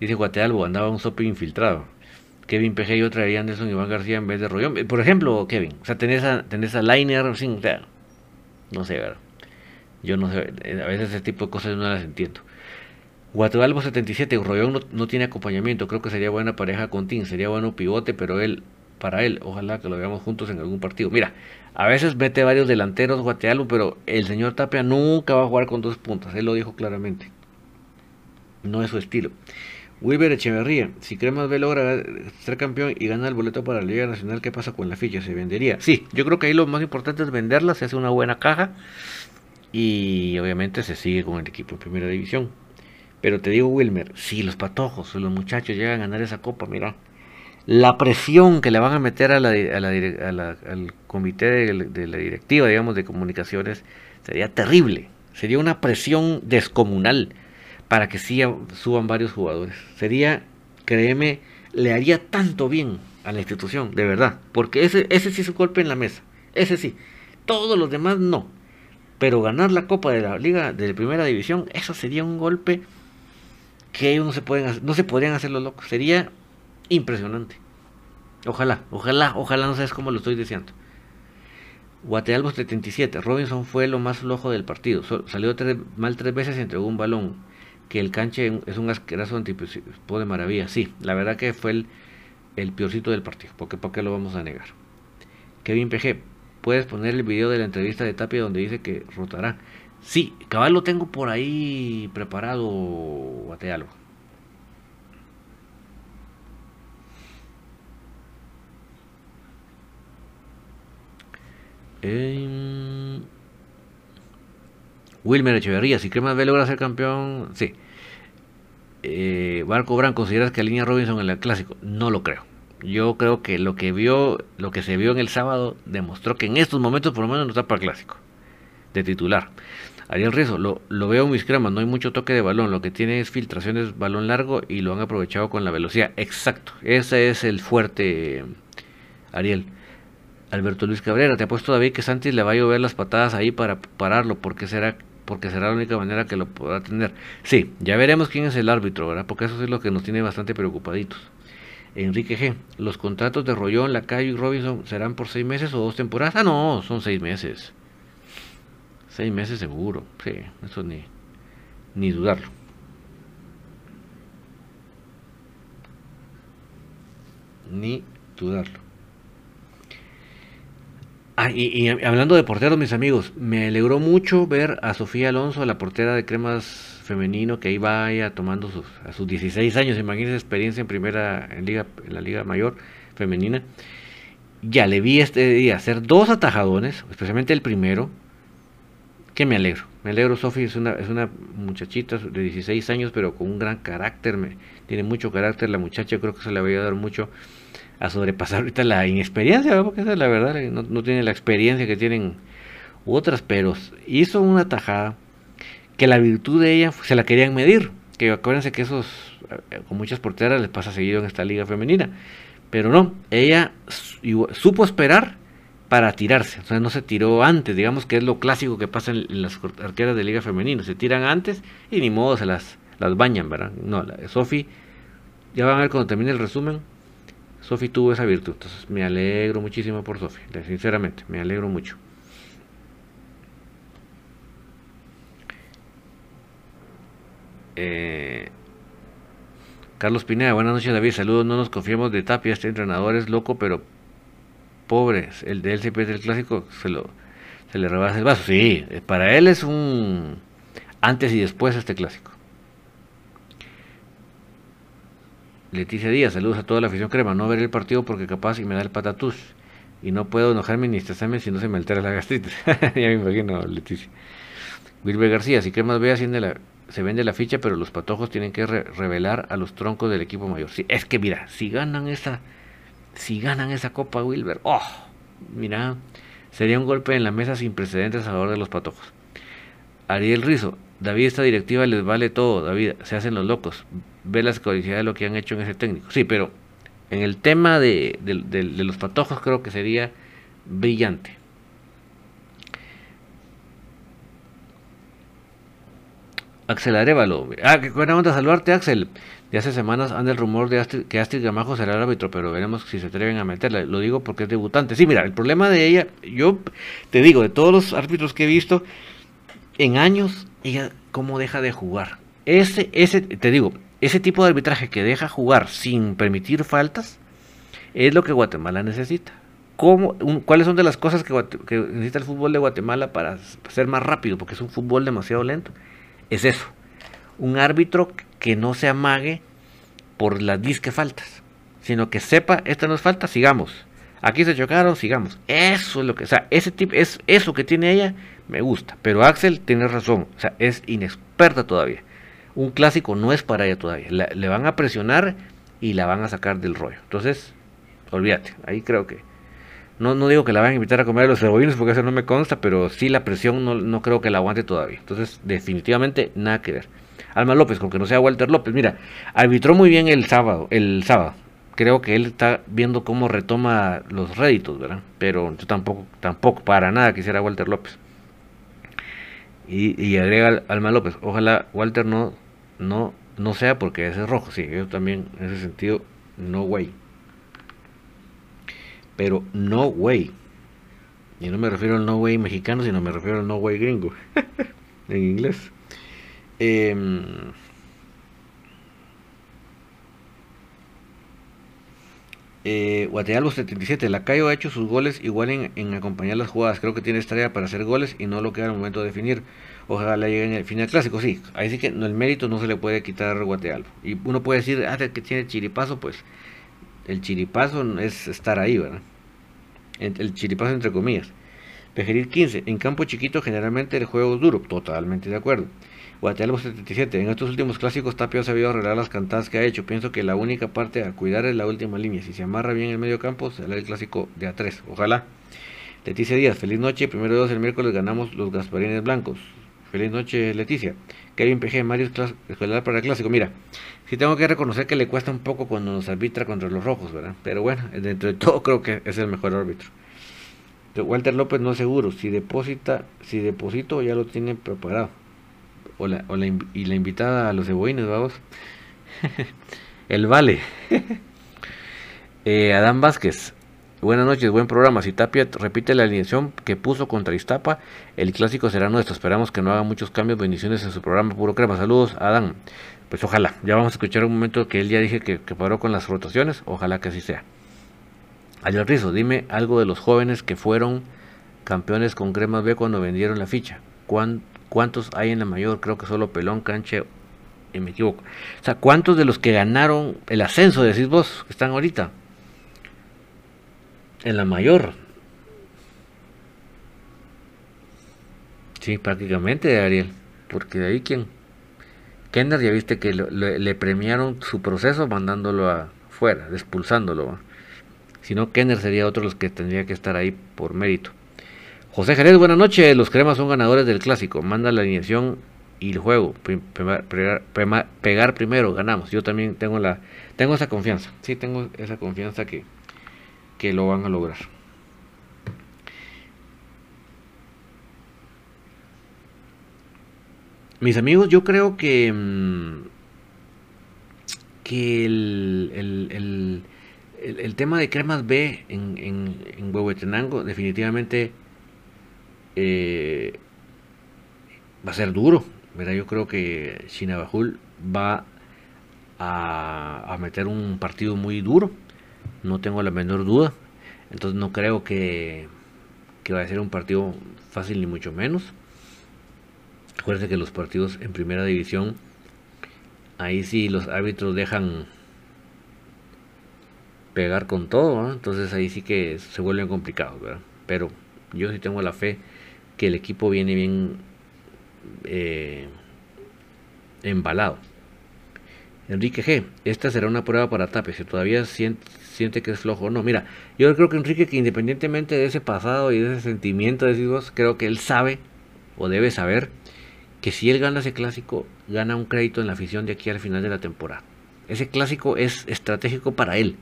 Dice Guatealbo, andaba un sope infiltrado. Kevin PG y otra traería Anderson Iván García en vez de Rollón. Por ejemplo, Kevin, o sea, tenés tenés a Liner, sin, no sé, ¿verdad? Yo no sé, a veces ese tipo de cosas no las entiendo. Guatemala 77, Rollón no, tiene acompañamiento, creo que sería buena pareja con Tim, sería bueno pivote, pero él, para él, ojalá que lo veamos juntos en algún partido. Mira, a veces mete varios delanteros Guatemala, pero el señor Tapia nunca va a jugar con dos puntas, él lo dijo claramente. No es su estilo. Wilber Echeverría, si Cremas B logra ser campeón y gana el boleto para la Liga Nacional, ¿qué pasa con la ficha? ¿Se vendería? Sí, yo creo que ahí lo más importante es venderla, se hace una buena caja y obviamente se sigue con el equipo en primera división. Pero te digo, Wilmer, si los patojos los muchachos llegan a ganar esa copa, mira, la presión que le van a meter a la, al comité de, la directiva, digamos, de comunicaciones, sería terrible. Sería una presión descomunal para que sí suban varios jugadores. Sería, créeme, le haría tanto bien a la institución, de verdad. Porque ese, ese sí es un golpe en la mesa. Ese sí. Todos los demás no. Pero ganar la Copa de la Liga de Primera División, eso sería un golpe que ellos no se pueden no se podrían hacer los locos. Sería impresionante. Ojalá, ojalá, ojalá no sabes cómo lo estoy deseando. Guatealbo 77. Robinson fue lo más flojo del partido. salió mal tres veces y entregó un balón. Que el canche es un asqueroso antipo de maravilla. Sí, la verdad que fue el, el peorcito del partido. Porque ¿por qué lo vamos a negar? Kevin PG. Puedes poner el video de la entrevista de Tapia donde dice que rotará. Sí, cabal lo tengo por ahí preparado, Guatealbo. Eh, Wilmer Echeverría, si Cremas B logra ser campeón, sí. Eh, Barco Brand, ¿consideras que línea Robinson en el clásico? No lo creo. Yo creo que lo que vio, lo que se vio en el sábado, demostró que en estos momentos por lo menos no está para el clásico de titular. Ariel Rizzo, lo, lo veo en mis cremas, no hay mucho toque de balón, lo que tiene es filtraciones balón largo y lo han aprovechado con la velocidad. Exacto, ese es el fuerte, Ariel. Alberto Luis Cabrera, te apuesto David que Santis le va a llover las patadas ahí para pararlo, porque será porque será la única manera que lo podrá tener. Sí, ya veremos quién es el árbitro, ¿verdad? Porque eso es lo que nos tiene bastante preocupaditos. Enrique G. Los contratos de Rollón, Lacayo y Robinson serán por seis meses o dos temporadas. Ah, no, son seis meses. Seis meses seguro, sí, eso ni, ni dudarlo. Ni dudarlo. Ah, y, hablando de porteros, mis amigos, me alegró mucho ver a Sofía Alonso, la portera de cremas femenino, que ahí vaya tomando sus, a sus 16 años, imagínense experiencia en primera, en, liga, en la liga mayor femenina. Ya le vi este día hacer dos atajadones, especialmente el primero, que me alegro. Me alegro, Sofi es una, es una muchachita de 16 años, pero con un gran carácter, tiene mucho carácter la muchacha, creo que se le va a ayudar mucho a sobrepasar ahorita la inexperiencia, porque esa es la verdad, no, no tiene la experiencia que tienen otras, pero hizo una tajada que la virtud de ella se la querían medir, que acuérdense que esos, eh, con muchas porteras les pasa seguido en esta liga femenina, pero no, ella supo esperar para tirarse. O sea, no se tiró antes, digamos que es lo clásico que pasa en, las arqueras de liga femenina. Se tiran antes y ni modo se las, las bañan, ¿verdad? No, Sofi, ya van a ver cuando termine el resumen, Sofi tuvo esa virtud. Entonces me alegro muchísimo por Sofi, sinceramente, me alegro mucho. Eh, Carlos Pineda, buenas noches David, saludos, no nos confiemos de Tapia, este entrenador es loco, pero pobres, el de él siempre es el clásico, se, lo, se le rebasa el vaso. Sí, para él es un antes y después este clásico. Leticia Díaz, saludos a toda la afición crema. No ver el partido porque capaz y me da el patatús. Y no puedo enojarme ni estresarme si no se me altera la gastritis. ya me imagino, Leticia. Wilber García, si Cremas asciende la, se vende la ficha, pero los patojos tienen que revelar a los troncos del equipo mayor. Sí, es que mira, si ganan esa, si ganan esa copa Wilber, oh, mira, sería un golpe en la mesa sin precedentes a favor de los patojos. Ariel Rizo, David, esta directiva les vale todo, David, se hacen los locos. Ve la escoricidad de lo que han hecho en ese técnico. Sí, pero en el tema de, de los patojos creo que sería brillante. Axel Arevalo. Ah, qué buena onda saludarte, Axel. De hace semanas anda el rumor de que Astrid Gamajo será el árbitro, pero veremos si se atreven a meterla. Lo digo porque es debutante. Sí, mira, el problema de ella, yo te digo, de todos los árbitros que he visto, en años, ella cómo deja de jugar. Ese, ese, te digo, ese tipo de arbitraje que deja jugar sin permitir faltas, es lo que Guatemala necesita. ¿Cómo, ¿Cuáles son de las cosas que necesita el fútbol de Guatemala para ser más rápido? Porque es un fútbol demasiado lento es eso. Un árbitro que no se amague por las disque faltas, sino que sepa, esta nos falta, sigamos. Aquí se chocaron, sigamos. Eso es lo que, o sea, ese tipo, es eso que tiene ella, me gusta. Pero Axel tiene razón, o sea, es inexperta todavía. Un clásico no es para ella todavía. le van a presionar y la van a sacar del rollo. Entonces, olvídate, ahí creo que no, no digo que la vayan a invitar a comer a los cebollines porque eso no me consta, pero sí la presión no, no creo que la aguante todavía. Entonces, definitivamente nada que ver. Alma López, con que no sea Walter López, mira, arbitró muy bien el sábado, el sábado. Creo que él está viendo cómo retoma los réditos, ¿verdad? Pero yo tampoco, tampoco para nada quisiera Walter López. Y, agrega Alma López, ojalá Walter no, no, no sea porque ese es rojo. Sí, yo también en ese sentido, no way pero no way. Y no me refiero al no way mexicano, sino me refiero al no way gringo, en inglés. Eh, eh, 77, Lacayo ha hecho sus goles igual en, acompañar las jugadas. Creo que tiene estrella para hacer goles y no lo queda al momento de definir. Ojalá llegue en el final clásico, sí. Ahí sí que el mérito no se le puede quitar Guatealbo. Y uno puede decir, ah, que tiene chiripazo, pues el chiripazo es estar ahí, ¿verdad? El chiripazo entre comillas. Pejeril 15. En campo chiquito generalmente el juego es duro. Totalmente de acuerdo. Guatemala 77. En estos últimos clásicos Tapio ha sabido arreglar las cantadas que ha hecho. Pienso que la única parte a cuidar es la última línea. Si se amarra bien el medio campo, será el clásico de A3. Ojalá. Leticia Díaz. Feliz noche. Primero de dos el miércoles ganamos los Gasparines Blancos. Feliz noche, Leticia. Kevin PG, Mario Escolar para el clásico. Mira, sí tengo que reconocer que le cuesta un poco cuando nos arbitra contra los rojos, ¿verdad? Pero bueno, dentro de todo creo que es el mejor árbitro. Walter López no seguro. Si deposita, si deposito ya lo tiene preparado. O la, o la, y la invitada a los cebollines, vamos. el vale. eh, Adán Vázquez. Buenas noches, buen programa. Si Tapia repite la alineación que puso contra Iztapa, el clásico será nuestro. Esperamos que no haga muchos cambios. Bendiciones en su programa Puro Crema. Saludos, Adán. Pues ojalá. Ya vamos a escuchar un momento que él ya dije que, paró con las rotaciones. Ojalá que así sea. Ayer Rizo, dime algo de los jóvenes que fueron campeones con Cremas B cuando vendieron la ficha. ¿Cuántos hay en la mayor? Creo que solo Pelón, Canche y me equivoco. O sea, ¿cuántos de los que ganaron el ascenso, decís vos, están ahorita? En la mayor. Sí, prácticamente, Ariel. Porque de ahí quien. Kenner ya viste que le, premiaron su proceso mandándolo afuera, expulsándolo. Si no, Kenner sería otro de los que tendría que estar ahí por mérito. José Jerez, buenas noches. Los cremas son ganadores del clásico. Manda la alineación y el juego. Pegar, primero, ganamos. Yo también tengo la tengo esa confianza. Sí, tengo esa confianza que, que lo van a lograr. Mis amigos, yo creo que, mm, que el, tema de cremas B en, en, en Huehuetenango definitivamente eh, va a ser duro. Yo creo que Chinabajul va a, meter un partido muy duro no tengo la menor duda. Entonces no creo que, que vaya a ser un partido fácil ni mucho menos. Acuérdense que los partidos en primera división, ahí sí los árbitros dejan pegar con todo, entonces ahí sí que se vuelven complicados, Pero yo sí tengo la fe que el equipo viene bien eh, embalado. Enrique G, esta será una prueba para Tapia, si todavía siente, que es flojo o no. Mira, yo creo que Enrique, que independientemente de ese pasado y de ese sentimiento, de creo que él sabe o debe saber que si él gana ese clásico, gana un crédito en la afición de aquí al final de la temporada. Ese clásico es estratégico para él.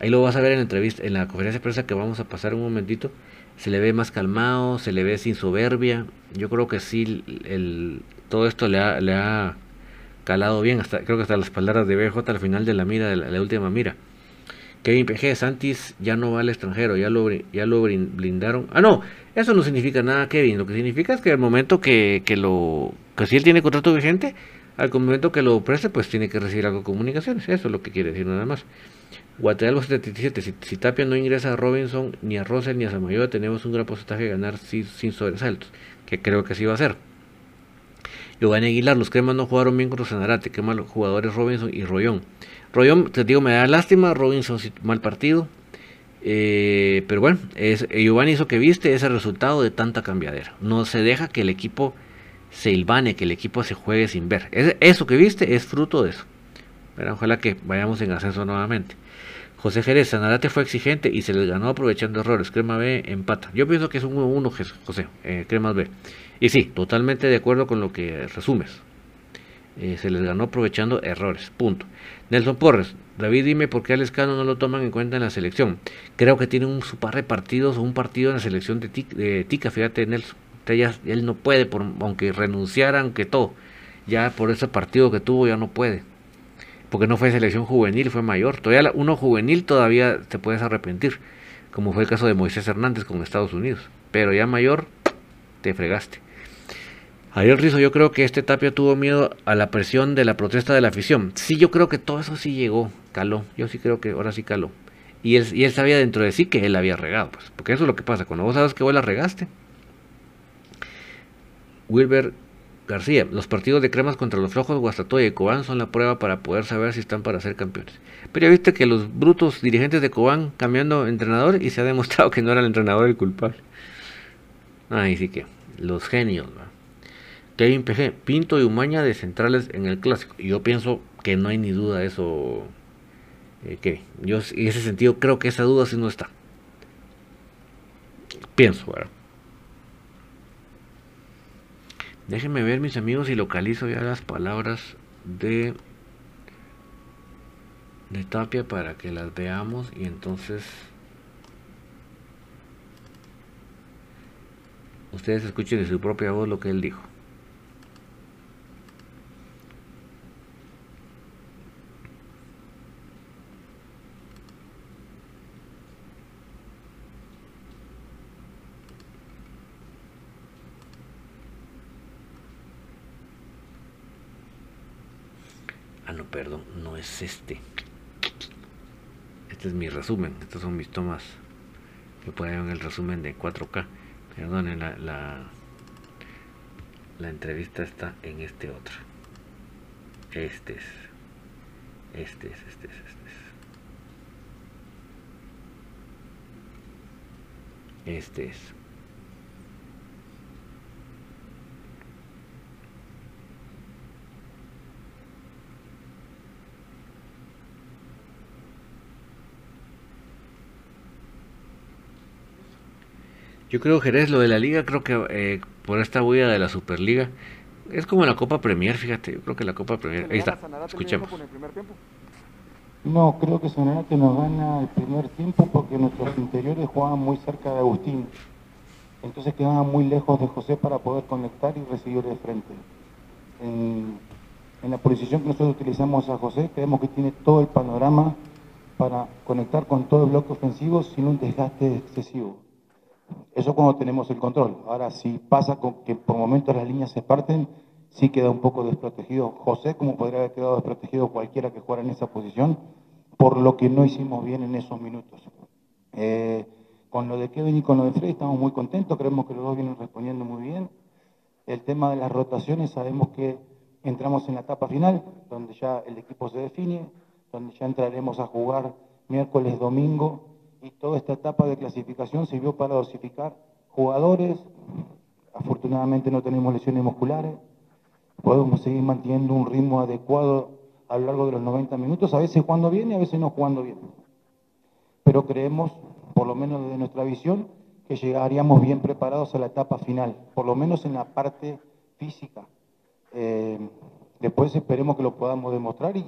Ahí lo vas a ver en la entrevista, en la conferencia de prensa que vamos a pasar un momentito. Se le ve más calmado, se le ve sin soberbia. Yo creo que sí, el, todo esto le ha, le ha calado bien, hasta, creo que hasta las palabras de BJ al final de la mira, de la, última mira. Kevin PG, Santis ya no va al extranjero, ya lo, ya lo blindaron. Ah, no, eso no significa nada, Kevin. Lo que significa es que al momento que, que lo. que si él tiene contrato vigente, al momento que lo preste, pues tiene que recibir algo de comunicaciones. Eso es lo que quiere decir nada más. Guatemala 77. Si, Tapia no ingresa a Robinson, ni a Rosel, ni a Samayoa, tenemos un gran porcentaje de ganar sin, sobresaltos. Que creo que sí va a ser. Giovanni Aguilar, los cremas no jugaron bien contra Sanarate, qué malos jugadores Robinson y Rollón. Rollón, te digo, me da lástima, Robinson mal partido. Eh, pero bueno, es, eh, Giovanni hizo que viste ese resultado de tanta cambiadera. No se deja que el equipo se ilvane, que el equipo se juegue sin ver. eso que viste es fruto de eso. Pero ojalá que vayamos en ascenso nuevamente. José Jerez, Sanarate fue exigente y se les ganó aprovechando errores. Crema B empata. Yo pienso que es un 1-1, José. Eh, Crema B. Y sí, totalmente de acuerdo con lo que resumes. Eh, se les ganó aprovechando errores. Punto. Nelson Porres, David, dime por qué al Escano no lo toman en cuenta en la selección. Creo que tiene un par de partidos o un partido en la selección de, Tica, fíjate, Nelson. Ya, él no puede, por, aunque renunciara, aunque todo. Ya por ese partido que tuvo, ya no puede. Porque no fue selección juvenil, fue mayor. Todavía uno juvenil todavía te puedes arrepentir. Como fue el caso de Moisés Hernández con Estados Unidos. Pero ya mayor, te fregaste. Ariel Rizo, yo creo que este Tapia tuvo miedo a la presión de la protesta de la afición. Sí, yo creo que todo eso sí llegó, caló. Yo sí creo que ahora sí caló. Y él, y él sabía dentro de sí que él había regado, pues. Porque eso es lo que pasa. Cuando vos sabes que vos la regaste. Wilber García, los partidos de cremas contra los flojos Guastatoya y Cobán son la prueba para poder saber si están para ser campeones. Pero ya viste que los brutos dirigentes de Cobán cambiando entrenador y se ha demostrado que no era el entrenador el culpable. Ay, sí que, los genios, ¿verdad? Kevin PG, Pinto y Umaña de centrales en el clásico. Y yo pienso que no hay ni duda de eso. Eh, que yo en ese sentido creo que esa duda sí no está. Pienso, ¿verdad? Déjenme ver mis amigos y localizo ya las palabras de de Tapia para que las veamos y entonces ustedes escuchen de su propia voz lo que él dijo. Perdón, no es este. Este es mi resumen, estos son mis tomas que pueden ver el resumen de 4K. Perdonen, la, la, la entrevista está en este otro. Este es. Este es, este es, este es. Este es. Yo creo Jerez, lo de la liga, creo que eh, por esta huella de la Superliga, es como la Copa Premier, fíjate, yo creo que la Copa Premier, ahí está, escuchemos. No, creo que Sanarate nos gana el primer tiempo porque nuestros interiores jugaban muy cerca de Agustín. Entonces quedaban muy lejos de José para poder conectar y recibir de frente. En, en la posición que nosotros utilizamos a José, creemos que tiene todo el panorama para conectar con todo el bloque ofensivo sin un desgaste excesivo. Eso cuando tenemos el control. Ahora, si pasa con que por momentos las líneas se parten, sí queda un poco desprotegido. José, como podría haber quedado desprotegido cualquiera que jugara en esa posición, por lo que no hicimos bien en esos minutos. Eh, con lo de Kevin y con lo de Freddy estamos muy contentos, creemos que los dos vienen respondiendo muy bien. El tema de las rotaciones, sabemos que entramos en la etapa final, donde ya el equipo se define, donde ya entraremos a jugar miércoles, domingo, y toda esta etapa de clasificación sirvió para dosificar jugadores, afortunadamente no tenemos lesiones musculares, podemos seguir manteniendo un ritmo adecuado a lo largo de los 90 minutos, a veces jugando bien y a veces no jugando bien. Pero creemos, por lo menos desde nuestra visión, que llegaríamos bien preparados a la etapa final, por lo menos en la parte física. Eh, después esperemos que lo podamos demostrar y,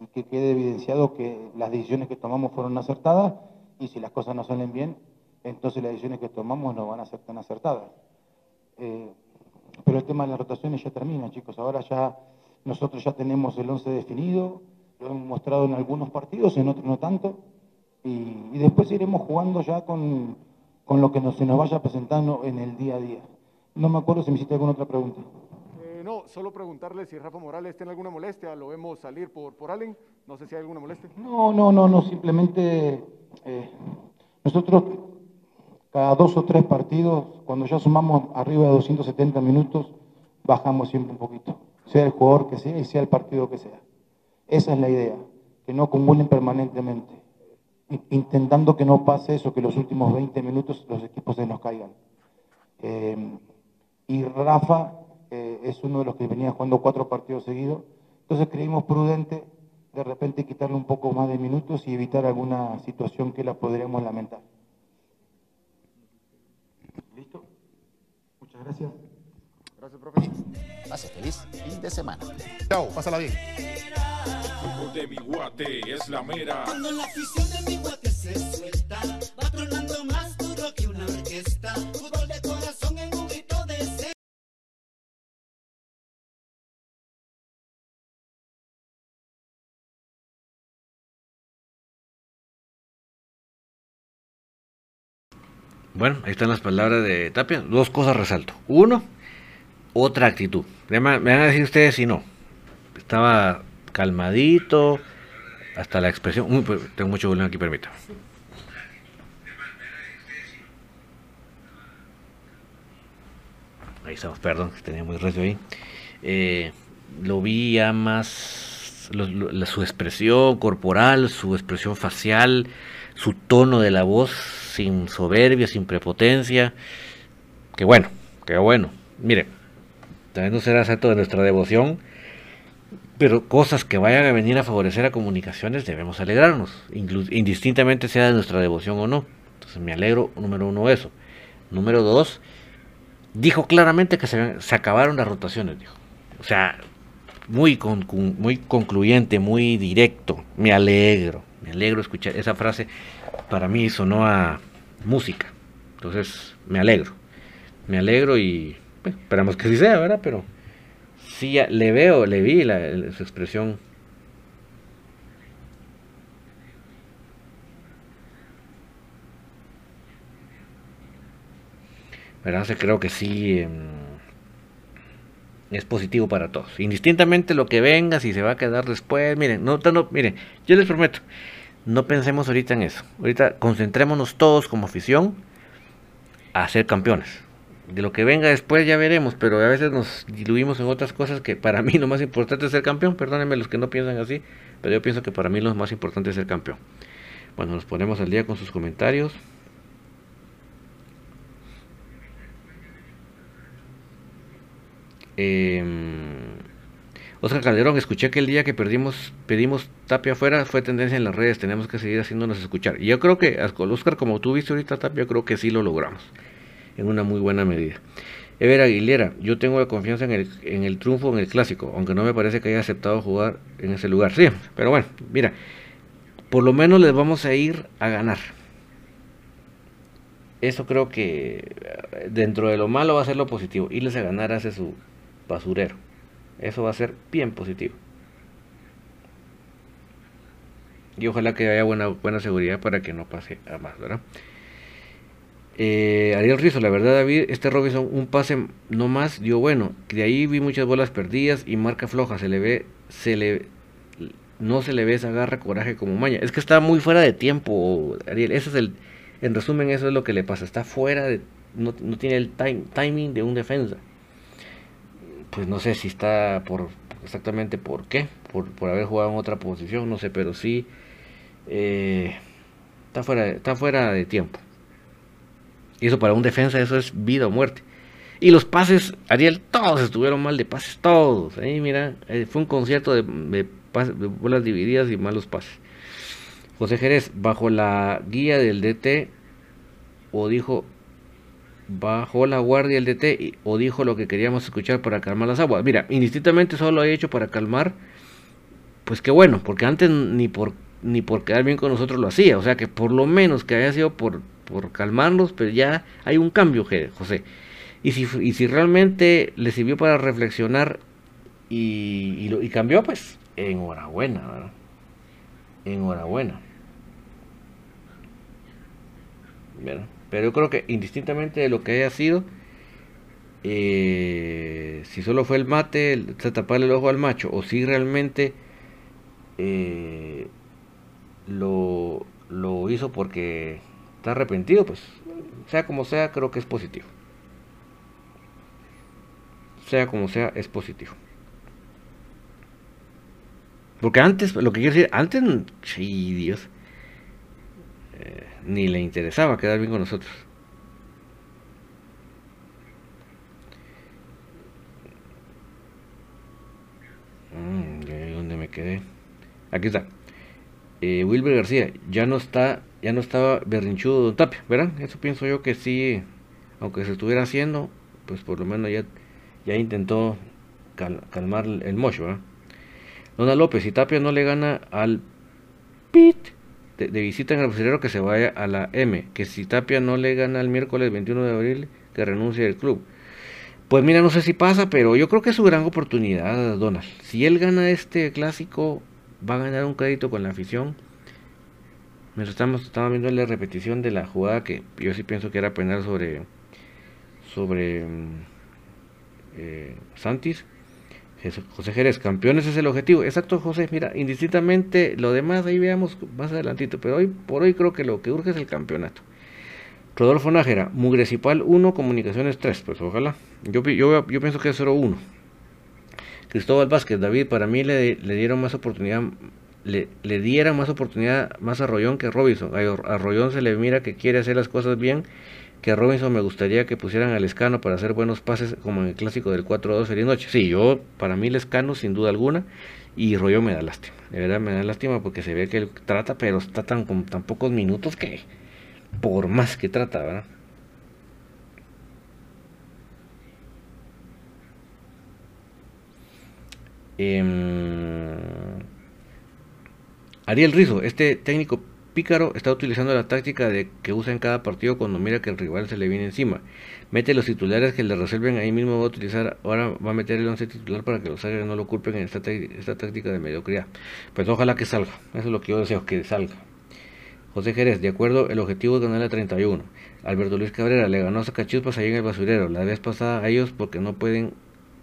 y, que quede evidenciado que las decisiones que tomamos fueron acertadas y si las cosas no salen bien, entonces las decisiones que tomamos no van a ser tan acertadas. Eh, pero el tema de las rotaciones ya termina, chicos. Ahora ya nosotros ya tenemos el 11 definido, lo hemos mostrado en algunos partidos, en otros no tanto, y, después iremos jugando ya con con lo que nos, se nos vaya presentando en el día a día. No me acuerdo si me hiciste alguna otra pregunta. Eh, no, solo preguntarle si Rafa Morales tiene alguna molestia, lo vemos salir por, por Allen, no sé si hay alguna molestia. No, no, no, no, simplemente eh, nosotros cada dos o tres partidos, cuando ya sumamos arriba de 270 minutos, bajamos siempre un poquito, sea el jugador que sea y sea el partido que sea. Esa es la idea, que no acumulen permanentemente intentando que no pase eso, que los últimos 20 minutos los equipos se nos caigan. Eh, y Rafa eh, es uno de los que venía jugando cuatro partidos seguidos, entonces creímos prudente de repente quitarle un poco más de minutos y evitar alguna situación que la podríamos lamentar. ¿Listo? Muchas gracias. Gracias, profe. Pase feliz fin de semana. Chao, pásala bien de mi guate es la mera. Cuando la afición de mi guate se suelta, Bueno, ahí están las palabras de Tapia. Dos cosas resalto. Uno, otra actitud. Me van a decir ustedes si no. Estaba calmadito, hasta la expresión. Pues, tengo mucho volumen aquí, permítame. Ahí estamos, perdón, tenía muy recio ahí. Eh, lo vi ya más su expresión corporal, su expresión facial, su tono de la voz sin soberbia, sin prepotencia. Que bueno, que bueno. Mire, también no será santo de nuestra devoción pero cosas que vayan a venir a favorecer a comunicaciones debemos alegrarnos, indistintamente sea de nuestra devoción o no. Entonces me alegro, número uno, eso. Número dos, dijo claramente que se, acabaron las rotaciones, dijo. O sea, muy, muy concluyente, muy directo. Me alegro, me alegro escuchar esa frase. Para mí sonó a música. Entonces, me alegro. Me alegro y esperamos que sí sea, ¿verdad? Pero sí le veo, le vi su expresión. ¿Verdad? creo que sí em, es positivo para todos. Indistintamente lo que venga, si se va a quedar después, miren, no, no, miren, yo les prometo, no pensemos ahorita en eso. Ahorita concentrémonos todos como afición a ser campeones de lo que venga después ya veremos, pero a veces nos diluimos en otras cosas que para mí lo más importante es ser campeón, perdónenme los que no piensan así, pero yo pienso que para mí lo más importante es ser campeón. Bueno, nos ponemos al día con sus comentarios. Eh, Oscar Calderón, escuché que el día que perdimos, pedimos Tapia afuera fue tendencia en las redes, tenemos que seguir haciéndonos escuchar. Y yo creo que, Oscar, como tú viste ahorita Tapia, creo que sí lo logramos en una muy buena medida. Ever Aguilera, yo tengo la confianza en el, en el triunfo en el clásico, aunque no me parece que haya aceptado jugar en ese lugar. Sí, pero bueno, mira, por lo menos les vamos a ir a ganar. Eso creo que eh, dentro de lo malo va a ser lo positivo. Irles a ganar hace su basurero. Eso va a ser bien positivo. Y ojalá que haya buena, buena seguridad para que no pase a más, ¿verdad? Eh, Ariel Rizzo, la verdad David, este Robinson un pase no más dio bueno. De ahí vi muchas bolas perdidas y marca floja. Se le ve, se le, no se le ve esa garra, coraje como maña. Es que está muy fuera de tiempo, Ariel. Ese es el, en resumen, eso es lo que le pasa. Está fuera de, no, tiene el timing de un defensa. Pues no sé si está por exactamente por qué, por, por haber jugado en otra posición, no sé, pero sí eh, está fuera, está fuera de tiempo. Y eso para un defensa, eso es vida o muerte. Y los pases, Ariel, todos estuvieron mal de pases, todos. Ahí mira, eh, fue un concierto de, de, pas- de bolas divididas y malos pases. José Jerez, bajo la guía del DT, o dijo, bajó la guardia el DT, y- o dijo lo que queríamos escuchar para calmar las aguas. Mira, indistintamente solo lo he hecho para calmar, pues qué bueno, porque antes ni por ni por quedar bien con nosotros lo hacía, o sea que por lo menos que haya sido por, por calmarnos, pero ya hay un cambio, José. Y si, y si realmente le sirvió para reflexionar y, y cambió, pues enhorabuena, ¿verdad? Enhorabuena. ¿Verdad? Pero yo creo que indistintamente de lo que haya sido, eh, si solo fue el mate, el, taparle el ojo al macho, o si realmente eh, lo, lo hizo porque está arrepentido, pues sea como sea, creo que es positivo. Sea como sea, es positivo. Porque antes, lo que quiero decir, antes, sí, Dios, eh, ni le interesaba quedar bien con nosotros. Mm, ¿Dónde me quedé? Aquí está. Eh, Wilber García, ya no está, ya no estaba berrinchudo Don Tapia, ¿verdad? Eso pienso yo que sí, aunque se estuviera haciendo, pues por lo menos ya, ya intentó cal- calmar el mocho, ¿verdad? Dona López, si Tapia no le gana al PIT de, visita en el brasileño que se vaya a la M, que si Tapia no le gana el miércoles 21 de abril, que renuncie del club. Pues mira, no sé si pasa, pero yo creo que es su gran oportunidad, Donald. Si él gana este clásico, va a ganar un crédito con la afición. Estamos, estamos viendo la repetición de la jugada que yo sí pienso que era penal sobre sobre mm, eh, Santis. José Jerez, campeones es el objetivo. Exacto, José. Mira, indistintamente lo demás ahí veamos más adelantito. Pero hoy por hoy creo que lo que urge es el campeonato. Rodolfo Nájera, Mugrecipal 1, Comunicaciones 3. Pues ojalá. Yo, yo, yo pienso que es 0-1. Cristóbal Vázquez, David, para mí le, dieron más oportunidad, le, le más oportunidad más a Rollón que a Robinson. A Rollón se le mira que quiere hacer las cosas bien, que a Robinson me gustaría que pusieran al Escano para hacer buenos pases como en el clásico del 4-2 feliz noche. Sí, yo, para mí el Escano sin duda alguna, y Rollón me da lástima. De verdad me da lástima porque se ve que él trata, pero está tan con tan pocos minutos que por más que trata, ¿verdad? Em, Ariel Rizo, este técnico pícaro está utilizando la táctica de que usa en cada partido cuando mira que el rival se le viene encima. Mete los titulares que le resuelven ahí mismo va a utilizar, ahora va a meter el 11 titular para que los águilas no lo culpen en esta, esta táctica de mediocridad. Pues ojalá que salga, eso es lo que yo deseo, que salga. José Jerez, de acuerdo, el objetivo es ganar la 31. Alberto Luis Cabrera le ganó a Sacachuspas ahí en el basurero. La vez pasada a ellos porque no pueden,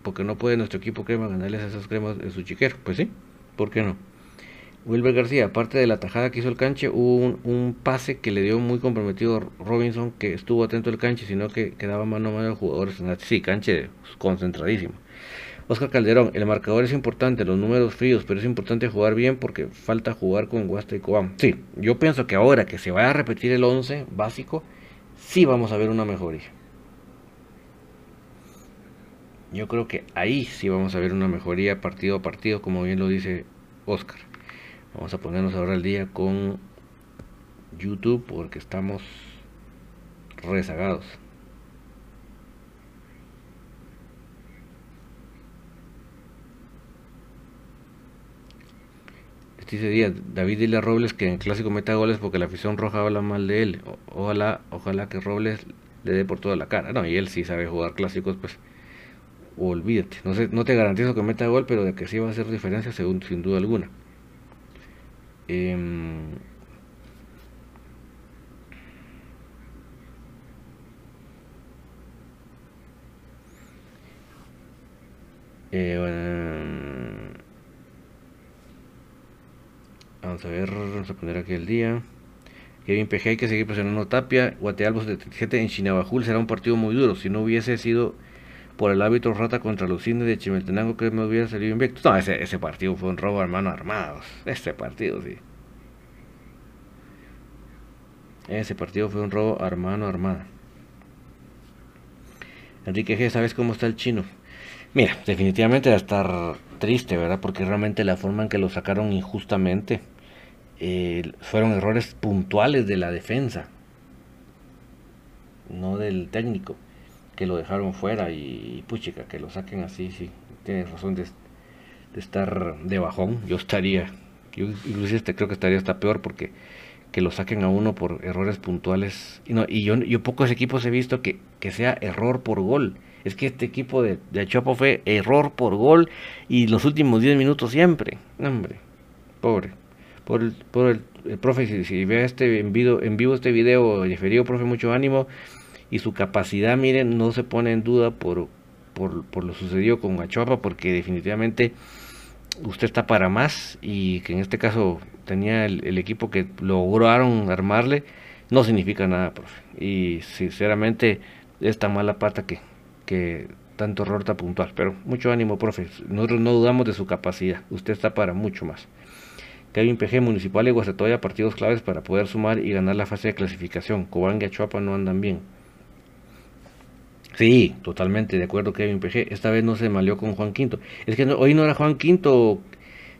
porque no puede nuestro equipo crema ganarles esas cremas en su chiquero. Pues sí, ¿por qué no? Wilber García, aparte de la tajada que hizo el canche, hubo un, pase que le dio muy comprometido Robinson, que estuvo atento al canche, sino que quedaba mano a mano el jugador. Sí, canche concentradísimo. Oscar Calderón, el marcador es importante, los números fríos, pero es importante jugar bien porque falta jugar con Guasta y Cobán. Sí, yo pienso que ahora que se vaya a repetir el 11 básico, sí vamos a ver una mejoría. Yo creo que ahí sí vamos a ver una mejoría partido a partido, como bien lo dice Oscar. Vamos a ponernos ahora al día con YouTube porque estamos rezagados. Este dice Díaz, David dile a Robles que en clásico meta goles porque la afición roja habla mal de él. Ojalá, ojalá que Robles le dé por toda la cara. No, y él sí sabe jugar clásicos, pues olvídate. No sé, no te garantizo que meta gol, pero de que sí va a hacer diferencia según, sin duda alguna. Em, eh, bueno, vamos a ver, vamos a poner aquí el día. Kevin PG hay que seguir presionando Tapia. Guatealbo 77 en Chinabajul será un partido muy duro. Si no hubiese sido por el árbitro Rata contra los cines de Chimeltenango, que me hubiera salido invicto. No, ese, ese partido fue un robo a mano armados. Este partido, sí. Ese partido fue un robo a mano armada. Enrique G, ¿sabes cómo está el chino? Mira, definitivamente va a estar triste, ¿verdad? Porque realmente la forma en que lo sacaron injustamente eh, fueron errores puntuales de la defensa, no del técnico, que lo dejaron fuera y, puchica, que lo saquen así, sí, tienes razón de, estar de bajón. Yo estaría, yo inclusive este, creo que estaría hasta peor porque que lo saquen a uno por errores puntuales. Y, no, y yo, yo pocos equipos he visto que, que sea error por gol. Es que este equipo de, de Achopa fue error por gol y los últimos 10 minutos siempre. Hombre, pobre. Por el, por el, el profe, si, si este en vivo, en vivo este video, referido, profe, mucho ánimo. Y su capacidad, miren, no se pone en duda por, por, lo sucedido con Achopa, porque definitivamente usted está para más y que en este caso tenía el, equipo que lograron armarle, no significa nada, profe. Y sinceramente, esta mala pata que, que tanto error está puntual. Pero mucho ánimo, profe. Nosotros no dudamos de su capacidad. Usted está para mucho más. Kevin PG, Municipal y Guastatoya, partidos claves para poder sumar y ganar la fase de clasificación. Cobán y Achuapa no andan bien. Sí, totalmente de acuerdo, Kevin PG. Esta vez no se malió con Juan Quinto. Es que no, hoy no era Juan Quinto,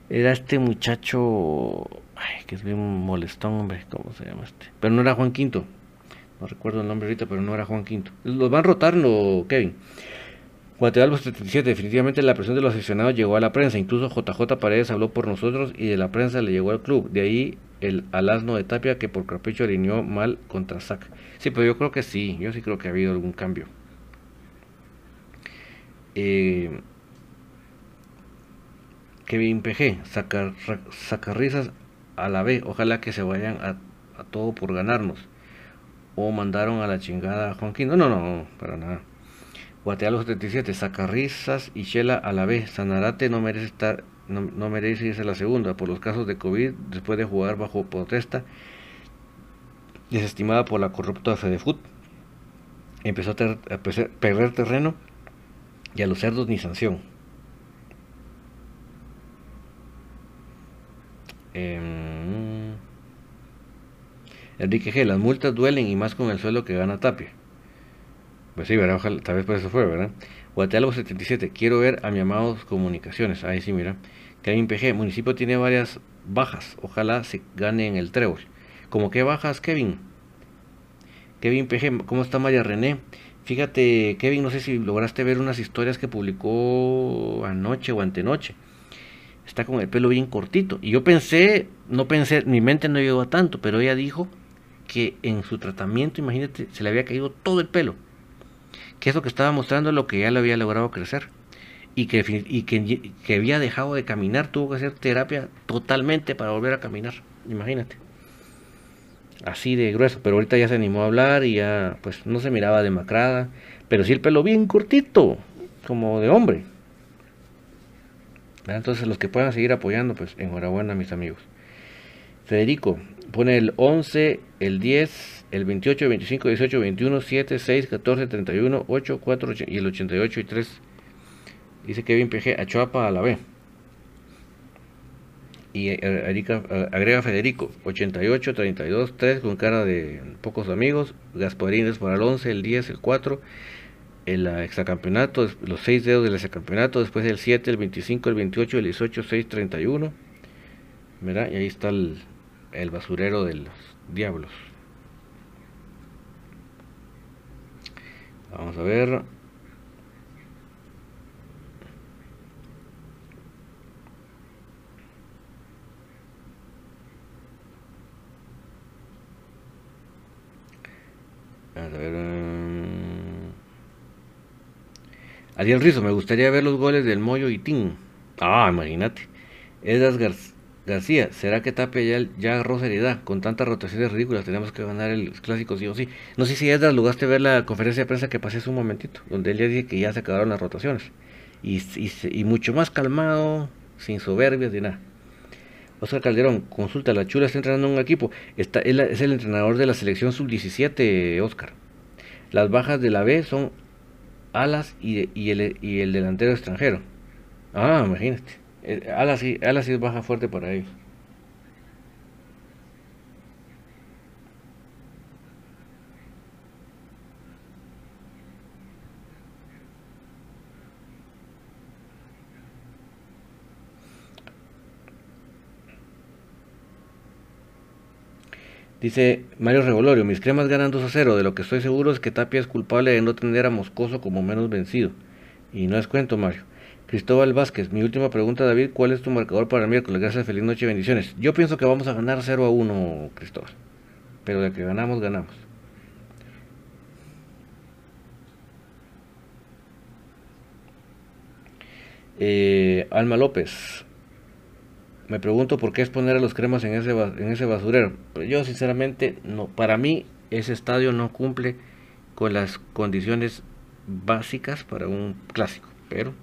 era este muchacho. Ay, que es bien molestón, hombre. ¿Cómo se llama este? Pero no era Juan Quinto. No recuerdo el nombre ahorita, pero no era Juan Quinto. Los van rotando, Kevin. Guatemala 77, definitivamente la presión de los aficionados llegó a la prensa. Incluso JJ Paredes habló por nosotros y de la prensa le llegó al club. De ahí el alasno de Tapia que por capricho alineó mal contra Sac. Sí, pero yo creo que sí. Yo sí creo que ha habido algún cambio. Eh, Kevin PG, sacar, sacarrizas a la B. Ojalá que se vayan a, todo por ganarnos. O mandaron a la chingada a Juan Quinto. No, no, no, para nada. Guatealo 77, Sacarrizas y Shela a la vez. Sanarate no merece estar, no, no, merece irse a la segunda por los casos de COVID después de jugar bajo protesta desestimada por la corrupta Fedefut. Empezó a perder terreno y a los cerdos ni sanción. Eh, Enrique G, las multas duelen y más con el suelo que gana Tapia. Pues sí, ¿verdad? Ojalá, tal vez por eso fue, ¿verdad? Guatealgo 77, quiero ver a mi amado Comunicaciones. Ahí sí, mira. Kevin PG, municipio tiene varias bajas. Ojalá se gane en el trébol. ¿Cómo qué bajas, Kevin? Kevin PG, ¿cómo está María René? Fíjate, Kevin, no sé si lograste ver unas historias que publicó anoche o antenoche. Está con el pelo bien cortito. Y yo pensé, no pensé, mi mente no llegó a tanto, pero ella dijo que en su tratamiento, imagínate, se le había caído todo el pelo que eso que estaba mostrando lo que ya le había logrado crecer y que, y que, que, había dejado de caminar, tuvo que hacer terapia totalmente para volver a caminar, imagínate. Así de grueso, pero ahorita ya se animó a hablar y ya pues no se miraba demacrada, pero sí el pelo bien cortito, como de hombre. Entonces los que puedan seguir apoyando, pues enhorabuena mis amigos. Federico pone el 11, el 10, el 28, 25, 18, 21, 7, 6, 14, 31, 8, 4 y el 88 y 3. Dice Kevin PG, Achuapa a la B. Y Erika, agrega Federico, 88, 32, 3 con cara de pocos amigos. Gasparines para el 11, el 10, el 4. El exacampeonato, los 6 dedos del exacampeonato. Después el 7, el 25, el 28, el 18, 6, 31. ¿Verdad? Y ahí está el, el basurero de los diablos. Vamos a ver. Vamos a ver. Um... Ariel Rizo, me gustaría ver los goles del Moyo y Tin. Ah, imagínate. Edas García. ¿será que Tapia ya, ya? Con tantas rotaciones ridículas tenemos que ganar el clásico sí o sí. No sé si Edras lograste ver la conferencia de prensa que pasé hace un momentito, donde él ya dice que ya se acabaron las rotaciones. Y, y, y mucho más calmado, sin soberbias ni nada. Oscar Calderón, consulta, la Chula está entrenando en un equipo. Él es el entrenador de la selección sub-17, Oscar. Las bajas de la B son Alas y, y, el, y el delantero extranjero. Ah, imagínate. Alas sí, Alas es baja fuerte para ellos. Dice Mario Revolorio, mis cremas ganan 2 a 0. De lo que estoy seguro es que Tapia es culpable de no tener a Moscoso como menos vencido. Y no es cuento, Mario. Cristóbal Vázquez, mi última pregunta, David, ¿cuál es tu marcador para el miércoles? Gracias, feliz noche bendiciones. Yo pienso que vamos a ganar 0 a 1, Cristóbal. Pero de que ganamos, ganamos. Eh, Alma López, me pregunto por qué es poner a los cremas en ese, en ese basurero. Yo sinceramente, no, para mí ese estadio no cumple con las condiciones básicas para un clásico. Pero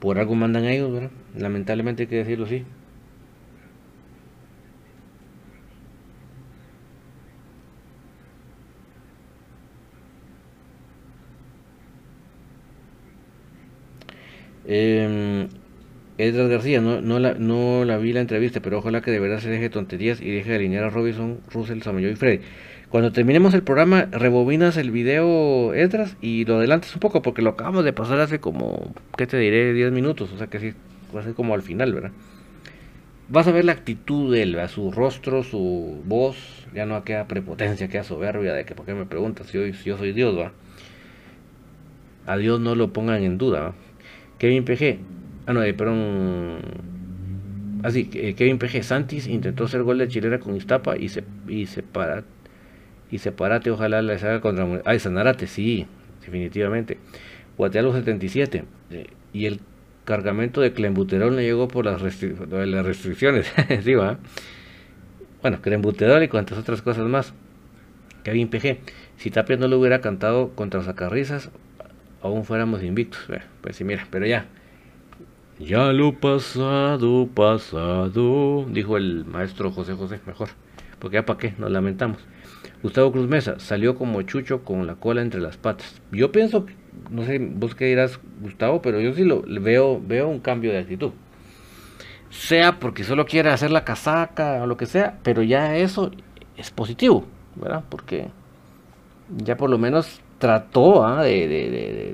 por algo mandan ellos, ¿verdad? Lamentablemente hay que decirlo así. Eh, Edras García, no, no, la, no la vi la entrevista, pero ojalá que de verdad se deje de tonterías y deje de alinear a Robinson, Russell, Samayo y Freddy. Cuando terminemos el programa, rebobinas el video, Edras, y lo adelantas un poco, porque lo acabamos de pasar hace como, ¿qué te diré? 10 minutos, o sea que sí, va a ser como al final, ¿verdad? Vas a ver la actitud de él, ¿verdad? su rostro, su voz, ya no queda prepotencia, queda soberbia de que, ¿por qué me preguntas si, hoy, si yo soy Dios, va? A Dios no lo pongan en duda, ¿va? Kevin PG, ah no, eh, perdón, así, eh, Kevin PG, Santis intentó hacer gol de chilena con Iztapa y se, y separa, y separate, ojalá les haga contra, ay, Sanarate, sí, definitivamente, Guatealo 77, eh, y el cargamento de clenbuterol le llegó por las, restricciones, sí, bueno, clenbuterol y cuantas otras cosas más, Kevin PG, si Tapia no lo hubiera cantado contra Zacarrizas, aún fuéramos invictos. Pues sí, mira, pero ya. Ya lo pasado, pasado, dijo el maestro José José, mejor. Porque ya para qué, nos lamentamos. Gustavo Cruz Mesa salió como chucho con la cola entre las patas. Yo pienso, no sé, vos qué dirás, Gustavo, pero yo sí lo veo, veo un cambio de actitud. Sea porque solo quiere hacer la casaca o lo que sea, pero ya eso es positivo, ¿verdad? Porque ya por lo menos trató ¿ah? de-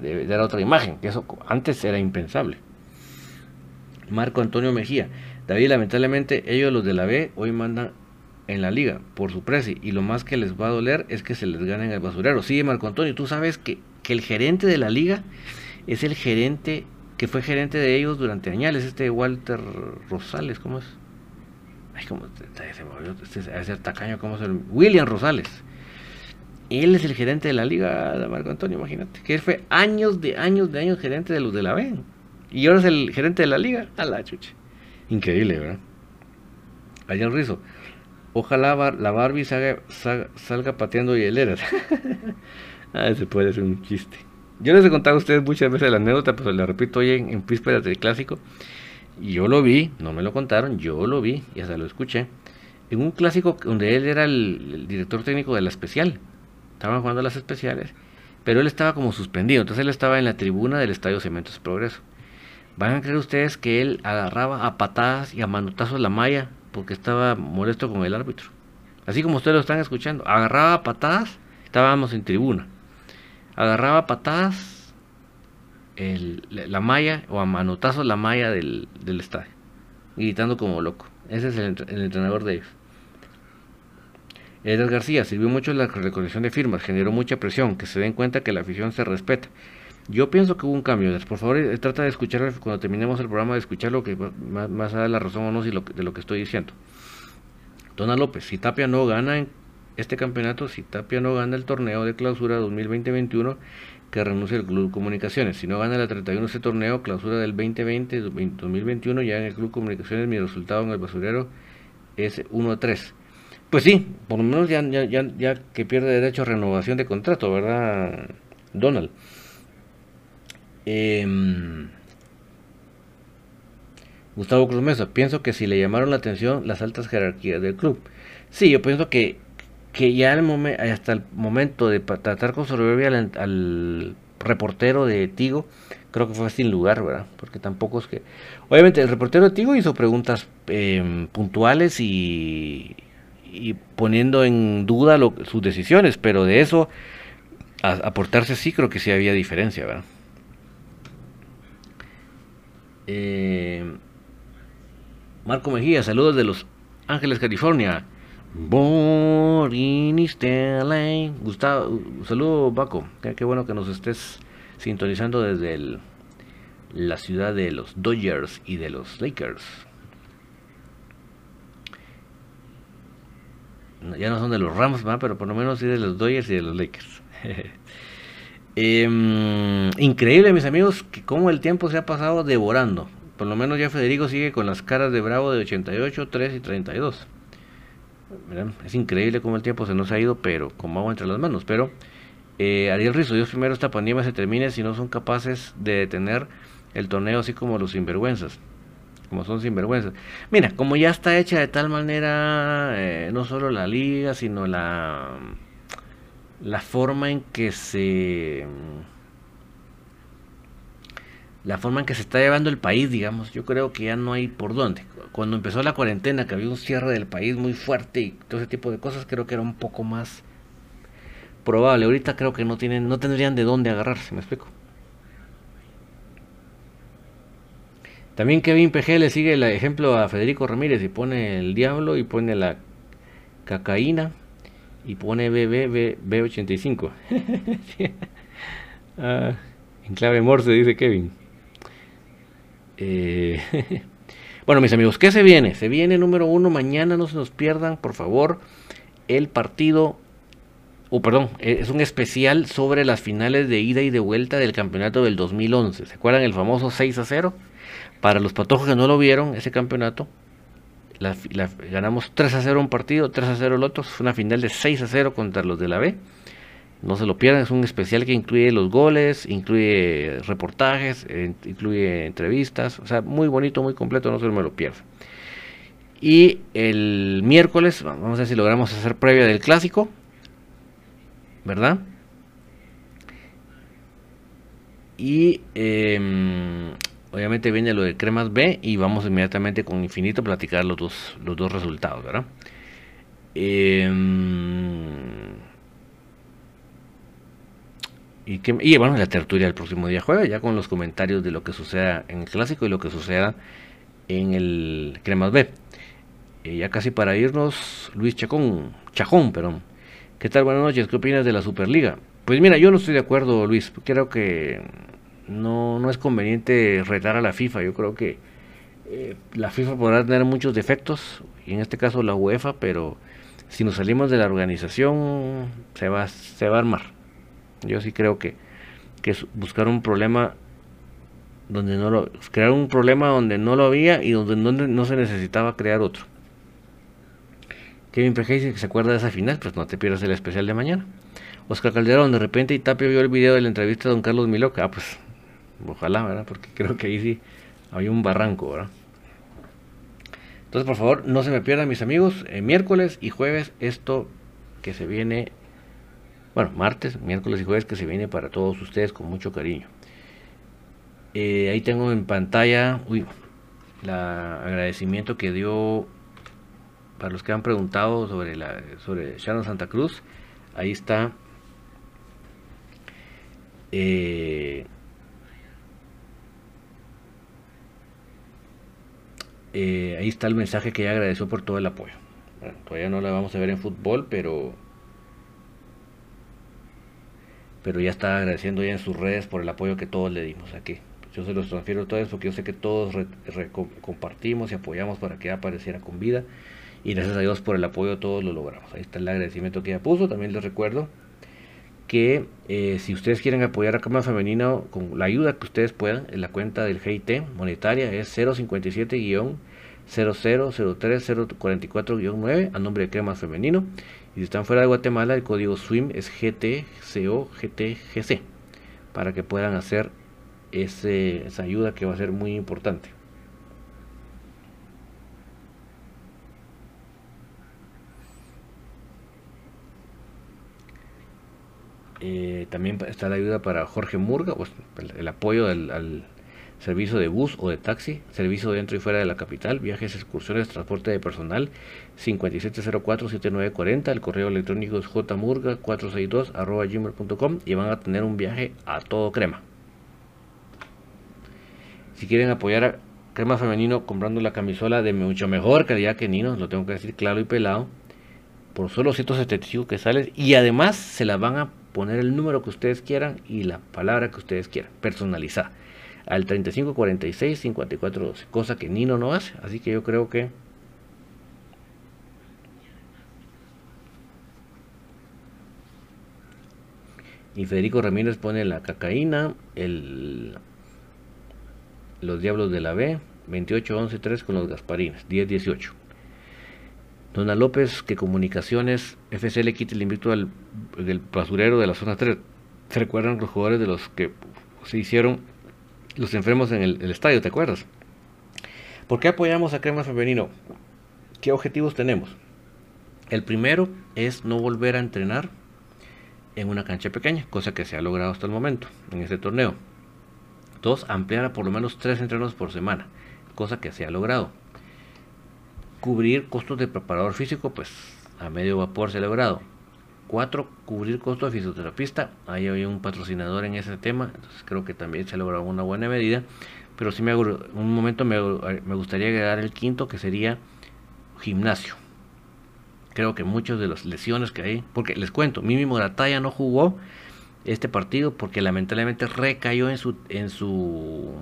de dar otra imagen, que eso antes era impensable. Marco Antonio Mejía, David, lamentablemente ellos los de la B hoy mandan en la liga por su precio y lo más que les va a doler es que se les gane en el basurero. Sí, Marco Antonio, tú sabes que, que el gerente de la liga es el gerente que fue gerente de ellos durante años, este Walter Rosales, ¿cómo es? Ay, ¿cómo se- olvidó, este debe ser tacaño, ¿cómo se? William Rosales. Él es el gerente de la liga, Marco Antonio, imagínate. Que él fue años de años de años gerente de los de la B. Y ahora es el gerente de la liga. A la chucha. Increíble, ¿verdad? Allá en Rizo. Ojalá la Barbie salga, sa- salga pateando hieleras. ah, ese puede ser un chiste. Yo les he contado a ustedes muchas veces la anécdota, pero la repito hoy en, en del clásico. Yo lo vi, no me lo contaron, yo lo vi y hasta lo escuché. En un clásico donde él era el, el director técnico de la especial. Estaban jugando las especiales. Pero él estaba como suspendido. Entonces él estaba en la tribuna del Estadio Cementos Progreso. ¿Van a creer ustedes que él agarraba a patadas y a manotazos la malla porque estaba molesto con el árbitro? Así como ustedes lo están escuchando. Agarraba a patadas, estábamos en tribuna. Agarraba a patadas la la malla o a manotazos la malla del, estadio. Gritando como loco. Ese es el, entre- el entrenador de ellos. Edgar García sirvió mucho la recolección de firmas, generó mucha presión, que se den cuenta que la afición se respeta. Yo pienso que hubo un cambio. Por favor, eh, trata de escuchar cuando terminemos el programa, de escucharlo, que va- más, más a dar la razón o no si lo que- de lo que estoy diciendo. Dona López, si Tapia no gana en este campeonato, si Tapia no gana el torneo de clausura 2020-21, que renuncie el Club Comunicaciones. Si no gana la 31 este torneo, clausura del 2020-2021, ya en el Club Comunicaciones mi resultado en el basurero es 1 a 3. Pues sí, por lo menos ya, ya, ya que pierde derecho a renovación de contrato, ¿verdad, Donald? Em, Gustavo Cruz Mesa, pienso que si le llamaron la atención las altas jerarquías del club. Sí, yo pienso que, que ya hasta el momento de tratar con soberbia al, al reportero de Tigo, creo que fue sin lugar, ¿verdad? Porque tampoco es que... Obviamente el reportero de Tigo hizo preguntas em, puntuales y, y poniendo en duda sus decisiones, pero de eso a, a portarse así creo que sí había diferencia, ¿verdad? Eh, Marco Mejía, saludos de Los Ángeles, California. Born in. Gustavo, un saludo Paco. Qué, bueno que nos estés sintonizando desde la ciudad de los Dodgers y de los Lakers. Ya no son de los Rams, pero por lo menos sí de los Dodgers y de los Lakers. Em, increíble, mis amigos, que cómo el tiempo se ha pasado devorando. Por lo menos ya Federico sigue con las caras de Bravo de 88, 3 y 32. Verán, Es increíble cómo el tiempo se nos ha ido, pero como agua entre las manos. Pero eh, Ariel Rizzo, Dios primero esta pandemia se termine si no son capaces de detener el torneo así como los sinvergüenzas. Como son sinvergüenzas. Mira, como ya está hecha de tal manera, eh, no solo la liga, sino la, la forma en que se... La forma en que se está llevando el país, digamos, yo creo que ya no hay por dónde. Cuando empezó la cuarentena, que había un cierre del país muy fuerte y todo ese tipo de cosas, creo que era un poco más probable. Ahorita creo que no tienen, no tendrían de dónde agarrarse, me explico. También Kevin PG le sigue el ejemplo a Federico Ramírez y pone el diablo y pone la cacaína y pone BB B85. Ah, en clave morse dice Kevin. Eh, bueno, mis amigos, ¿qué se viene? Se viene número uno. Mañana no se nos pierdan, por favor, el partido. Oh, perdón, eh, es un especial sobre las finales de ida y de vuelta del campeonato del 2011. ¿Se acuerdan el famoso 6 a 0? Para los patojos que no lo vieron, ese campeonato, ganamos 3 a 0 un partido, 3 a 0 el otro. Fue una final de 6 a 0 contra los de la B. No se lo pierdan, es un especial que incluye los goles, incluye reportajes, incluye entrevistas, o sea, muy bonito, muy completo, no se me lo pierdan. Y el miércoles, vamos a ver si logramos hacer previa del clásico, ¿verdad? Y em, obviamente viene lo de Cremas B y vamos inmediatamente con Infinito a platicar los dos, los dos resultados, ¿verdad? Em, y, que, bueno, la tertulia el próximo día jueves, ya con los comentarios de lo que suceda en el clásico y lo que suceda en el Cremas B. Eh, ya casi para irnos, Luis Chacón, Chajón, perdón. ¿Qué tal? Buenas noches, ¿qué opinas de la Superliga? Pues mira, yo no estoy de acuerdo, Luis. Creo que no, no es conveniente retar a la FIFA. Yo creo que eh, la FIFA podrá tener muchos defectos, y en este caso la UEFA, pero si nos salimos de la organización, se va, se va a armar. Yo sí creo que, que buscar un problema donde no lo crear un problema donde no lo había y donde no, no se necesitaba crear otro. Kevin PG dice que se acuerda de esa final, pues no te pierdas el especial de mañana. Oscar Calderón, de repente Itapio vio el video de la entrevista de don Carlos Miloca. Ah, pues ojalá, ¿verdad? Porque creo que ahí sí había un barranco, ¿verdad? Entonces, por favor, no se me pierdan, mis amigos. eh, miércoles y jueves, esto que se viene, bueno, martes, miércoles y jueves que se viene para todos ustedes con mucho cariño. Eh, ahí tengo en pantalla, uy, la agradecimiento que dio para los que han preguntado sobre la sobre Sharon Santa Cruz. Ahí está. eh, eh, ahí está el mensaje que ella agradeció por todo el apoyo. Bueno, todavía no la vamos a ver en fútbol, pero pero ya está agradeciendo ya en sus redes por el apoyo que todos le dimos aquí. Yo se los transfiero a todos porque yo sé que todos compartimos y apoyamos para que apareciera con vida. Y gracias a Dios por el apoyo todos lo logramos. Ahí está el agradecimiento que ella puso. También les recuerdo que eh, si ustedes quieren apoyar a Cama Femenina con la ayuda que ustedes puedan, en la cuenta del GIT monetaria es 057-0003-044-9 a nombre de Cremas Femenino. Y si están fuera de Guatemala, el código SWIM es GTCOGTGC para que puedan hacer esa ayuda que va a ser muy importante. Eh, también está la ayuda para Jorge Murga, pues, el, apoyo del, al servicio de bus o de taxi, servicio dentro y fuera de la capital, viajes, excursiones, transporte de personal, 5704-7940, el correo electrónico es jmurga462 arroba gmail.com y van a tener un viaje a todo crema. Si quieren apoyar a Crema Femenino comprando la camisola de mucho mejor calidad que Nino, lo tengo que decir claro y pelado, por solo 175 que sale y además se la van a poner el número que ustedes quieran y la palabra que ustedes quieran, personalizada, al 3546 5412, cosa que Nino no hace, así que yo creo que y Federico Ramírez pone la cacaína, el los Diablos de la B, 28 11 3 con los Gasparines, 10 18. Dona López, que Comunicaciones FC le quite el invicto al del basurero de la zona 3. ¿Se recuerdan los jugadores de los que se hicieron los enfermos en el, el estadio? ¿Te acuerdas? ¿Por qué apoyamos a Crema Femenino? ¿Qué objetivos tenemos? El primero es no volver a entrenar en una cancha pequeña, cosa que se ha logrado hasta el momento en este torneo. Dos, ampliar a por lo menos tres entrenos por semana, cosa que se ha logrado cubrir costos de preparador físico, pues a medio vapor se logrado. 4. Cubrir costos de fisioterapista. Ahí hay un patrocinador en ese tema, entonces creo que también se logrado una buena medida. Pero sí me un momento me, me gustaría agregar el quinto, que sería gimnasio. Creo que muchas de las lesiones que hay, porque les cuento, Mimi Morataya no jugó este partido porque lamentablemente recayó en su en su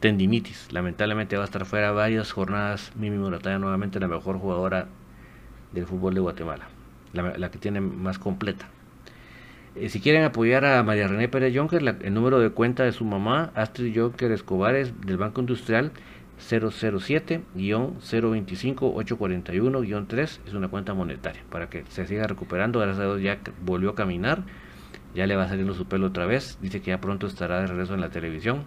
tendinitis. Lamentablemente va a estar fuera varias jornadas. Mimi Murataya nuevamente la mejor jugadora del fútbol de Guatemala, la, que tiene más completa. Eh, si quieren apoyar a María René Pérez Jonker, el número de cuenta de su mamá, Astrid Jonker Escobares, del Banco Industrial 007-025-841-3, es una cuenta monetaria para que se siga recuperando. Gracias a Dios ya volvió a caminar, ya le va saliendo su pelo otra vez. Dice que ya pronto estará de regreso en la televisión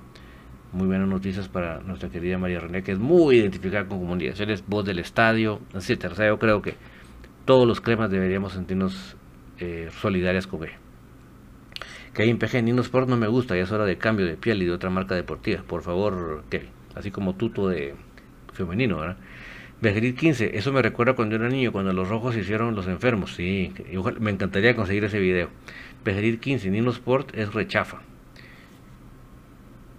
muy buenas noticias para nuestra querida María René, que es muy identificada con comunicaciones, voz del estadio, etcétera. O sea, yo creo que todos los cremas deberíamos sentirnos eh, solidarias con ella. Que hay en PG Sport no me gusta, ya es hora de cambio de piel y de otra marca deportiva. Por favor, Kevin. Así como tuto de femenino, ¿verdad? Bejerit 15, eso me recuerda cuando era niño, cuando los rojos hicieron los enfermos. Sí, me encantaría conseguir ese video. Bejerit 15, Nino Sport es rechafa.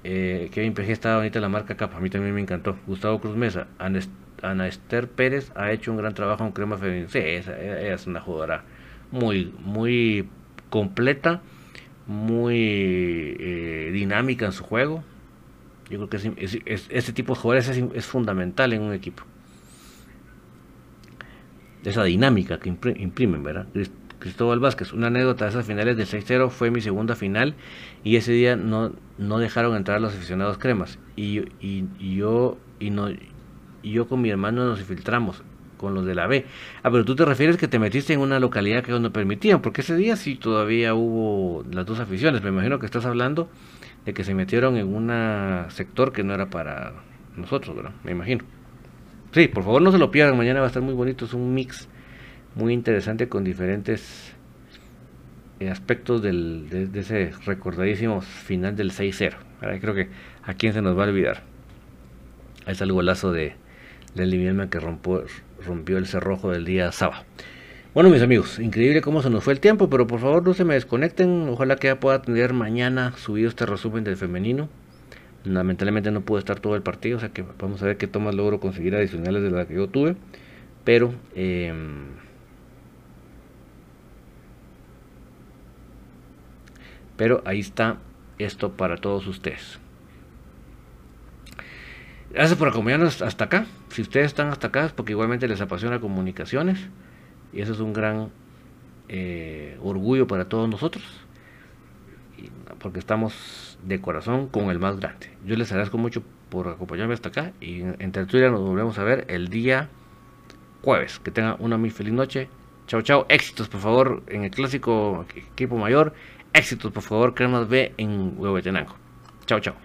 Eh, Kevin PG está bonita la marca capa, a mí también me encantó. Gustavo Cruz Mesa, Ana Esther Pérez ha hecho un gran trabajo en crema femenina. Sí, ella, es una jugadora muy, muy completa, muy eh, dinámica en su juego. Yo creo que este tipo de jugadores es, fundamental en un equipo. Esa dinámica que imprimen, ¿verdad? Cristóbal Vázquez, una anécdota de esas finales del 6-0 fue mi segunda final y ese día no, no dejaron entrar a los aficionados cremas y, y, yo y no y yo con mi hermano nos infiltramos con los de la B. Ah, pero tú te refieres que te metiste en una localidad que no permitían, porque ese día sí todavía hubo las dos aficiones. Me imagino que estás hablando de que se metieron en un sector que no era para nosotros, ¿verdad? Me imagino. Sí, por favor no se lo pierdan, mañana va a estar muy bonito, es un mix muy interesante con diferentes eh, aspectos del, de, ese recordadísimo final del 6-0. Creo que a quién se nos va a olvidar. Es el golazo de Leslie que rompió, rompió el cerrojo del día sábado. Bueno, mis amigos, increíble cómo se nos fue el tiempo, pero por favor no se me desconecten. Ojalá que ya pueda tener mañana subido este resumen del femenino. Lamentablemente no pude estar todo el partido, o sea que vamos a ver qué tomas logro conseguir adicionales de la que yo tuve. Pero eh, Pero ahí está esto para todos ustedes. Gracias por acompañarnos hasta acá. Si ustedes están hasta acá es porque igualmente les apasiona comunicaciones. Y eso es un gran eh, orgullo para todos nosotros. Porque estamos de corazón con el más grande. Yo les agradezco mucho por acompañarme hasta acá. Y en Tertulia nos volvemos a ver el día jueves. Que tengan una muy feliz noche. Chao, chao. Éxitos, por favor, en el clásico equipo mayor éxitos, por favor, Cremas B en Huehuetenango. Chao, chao.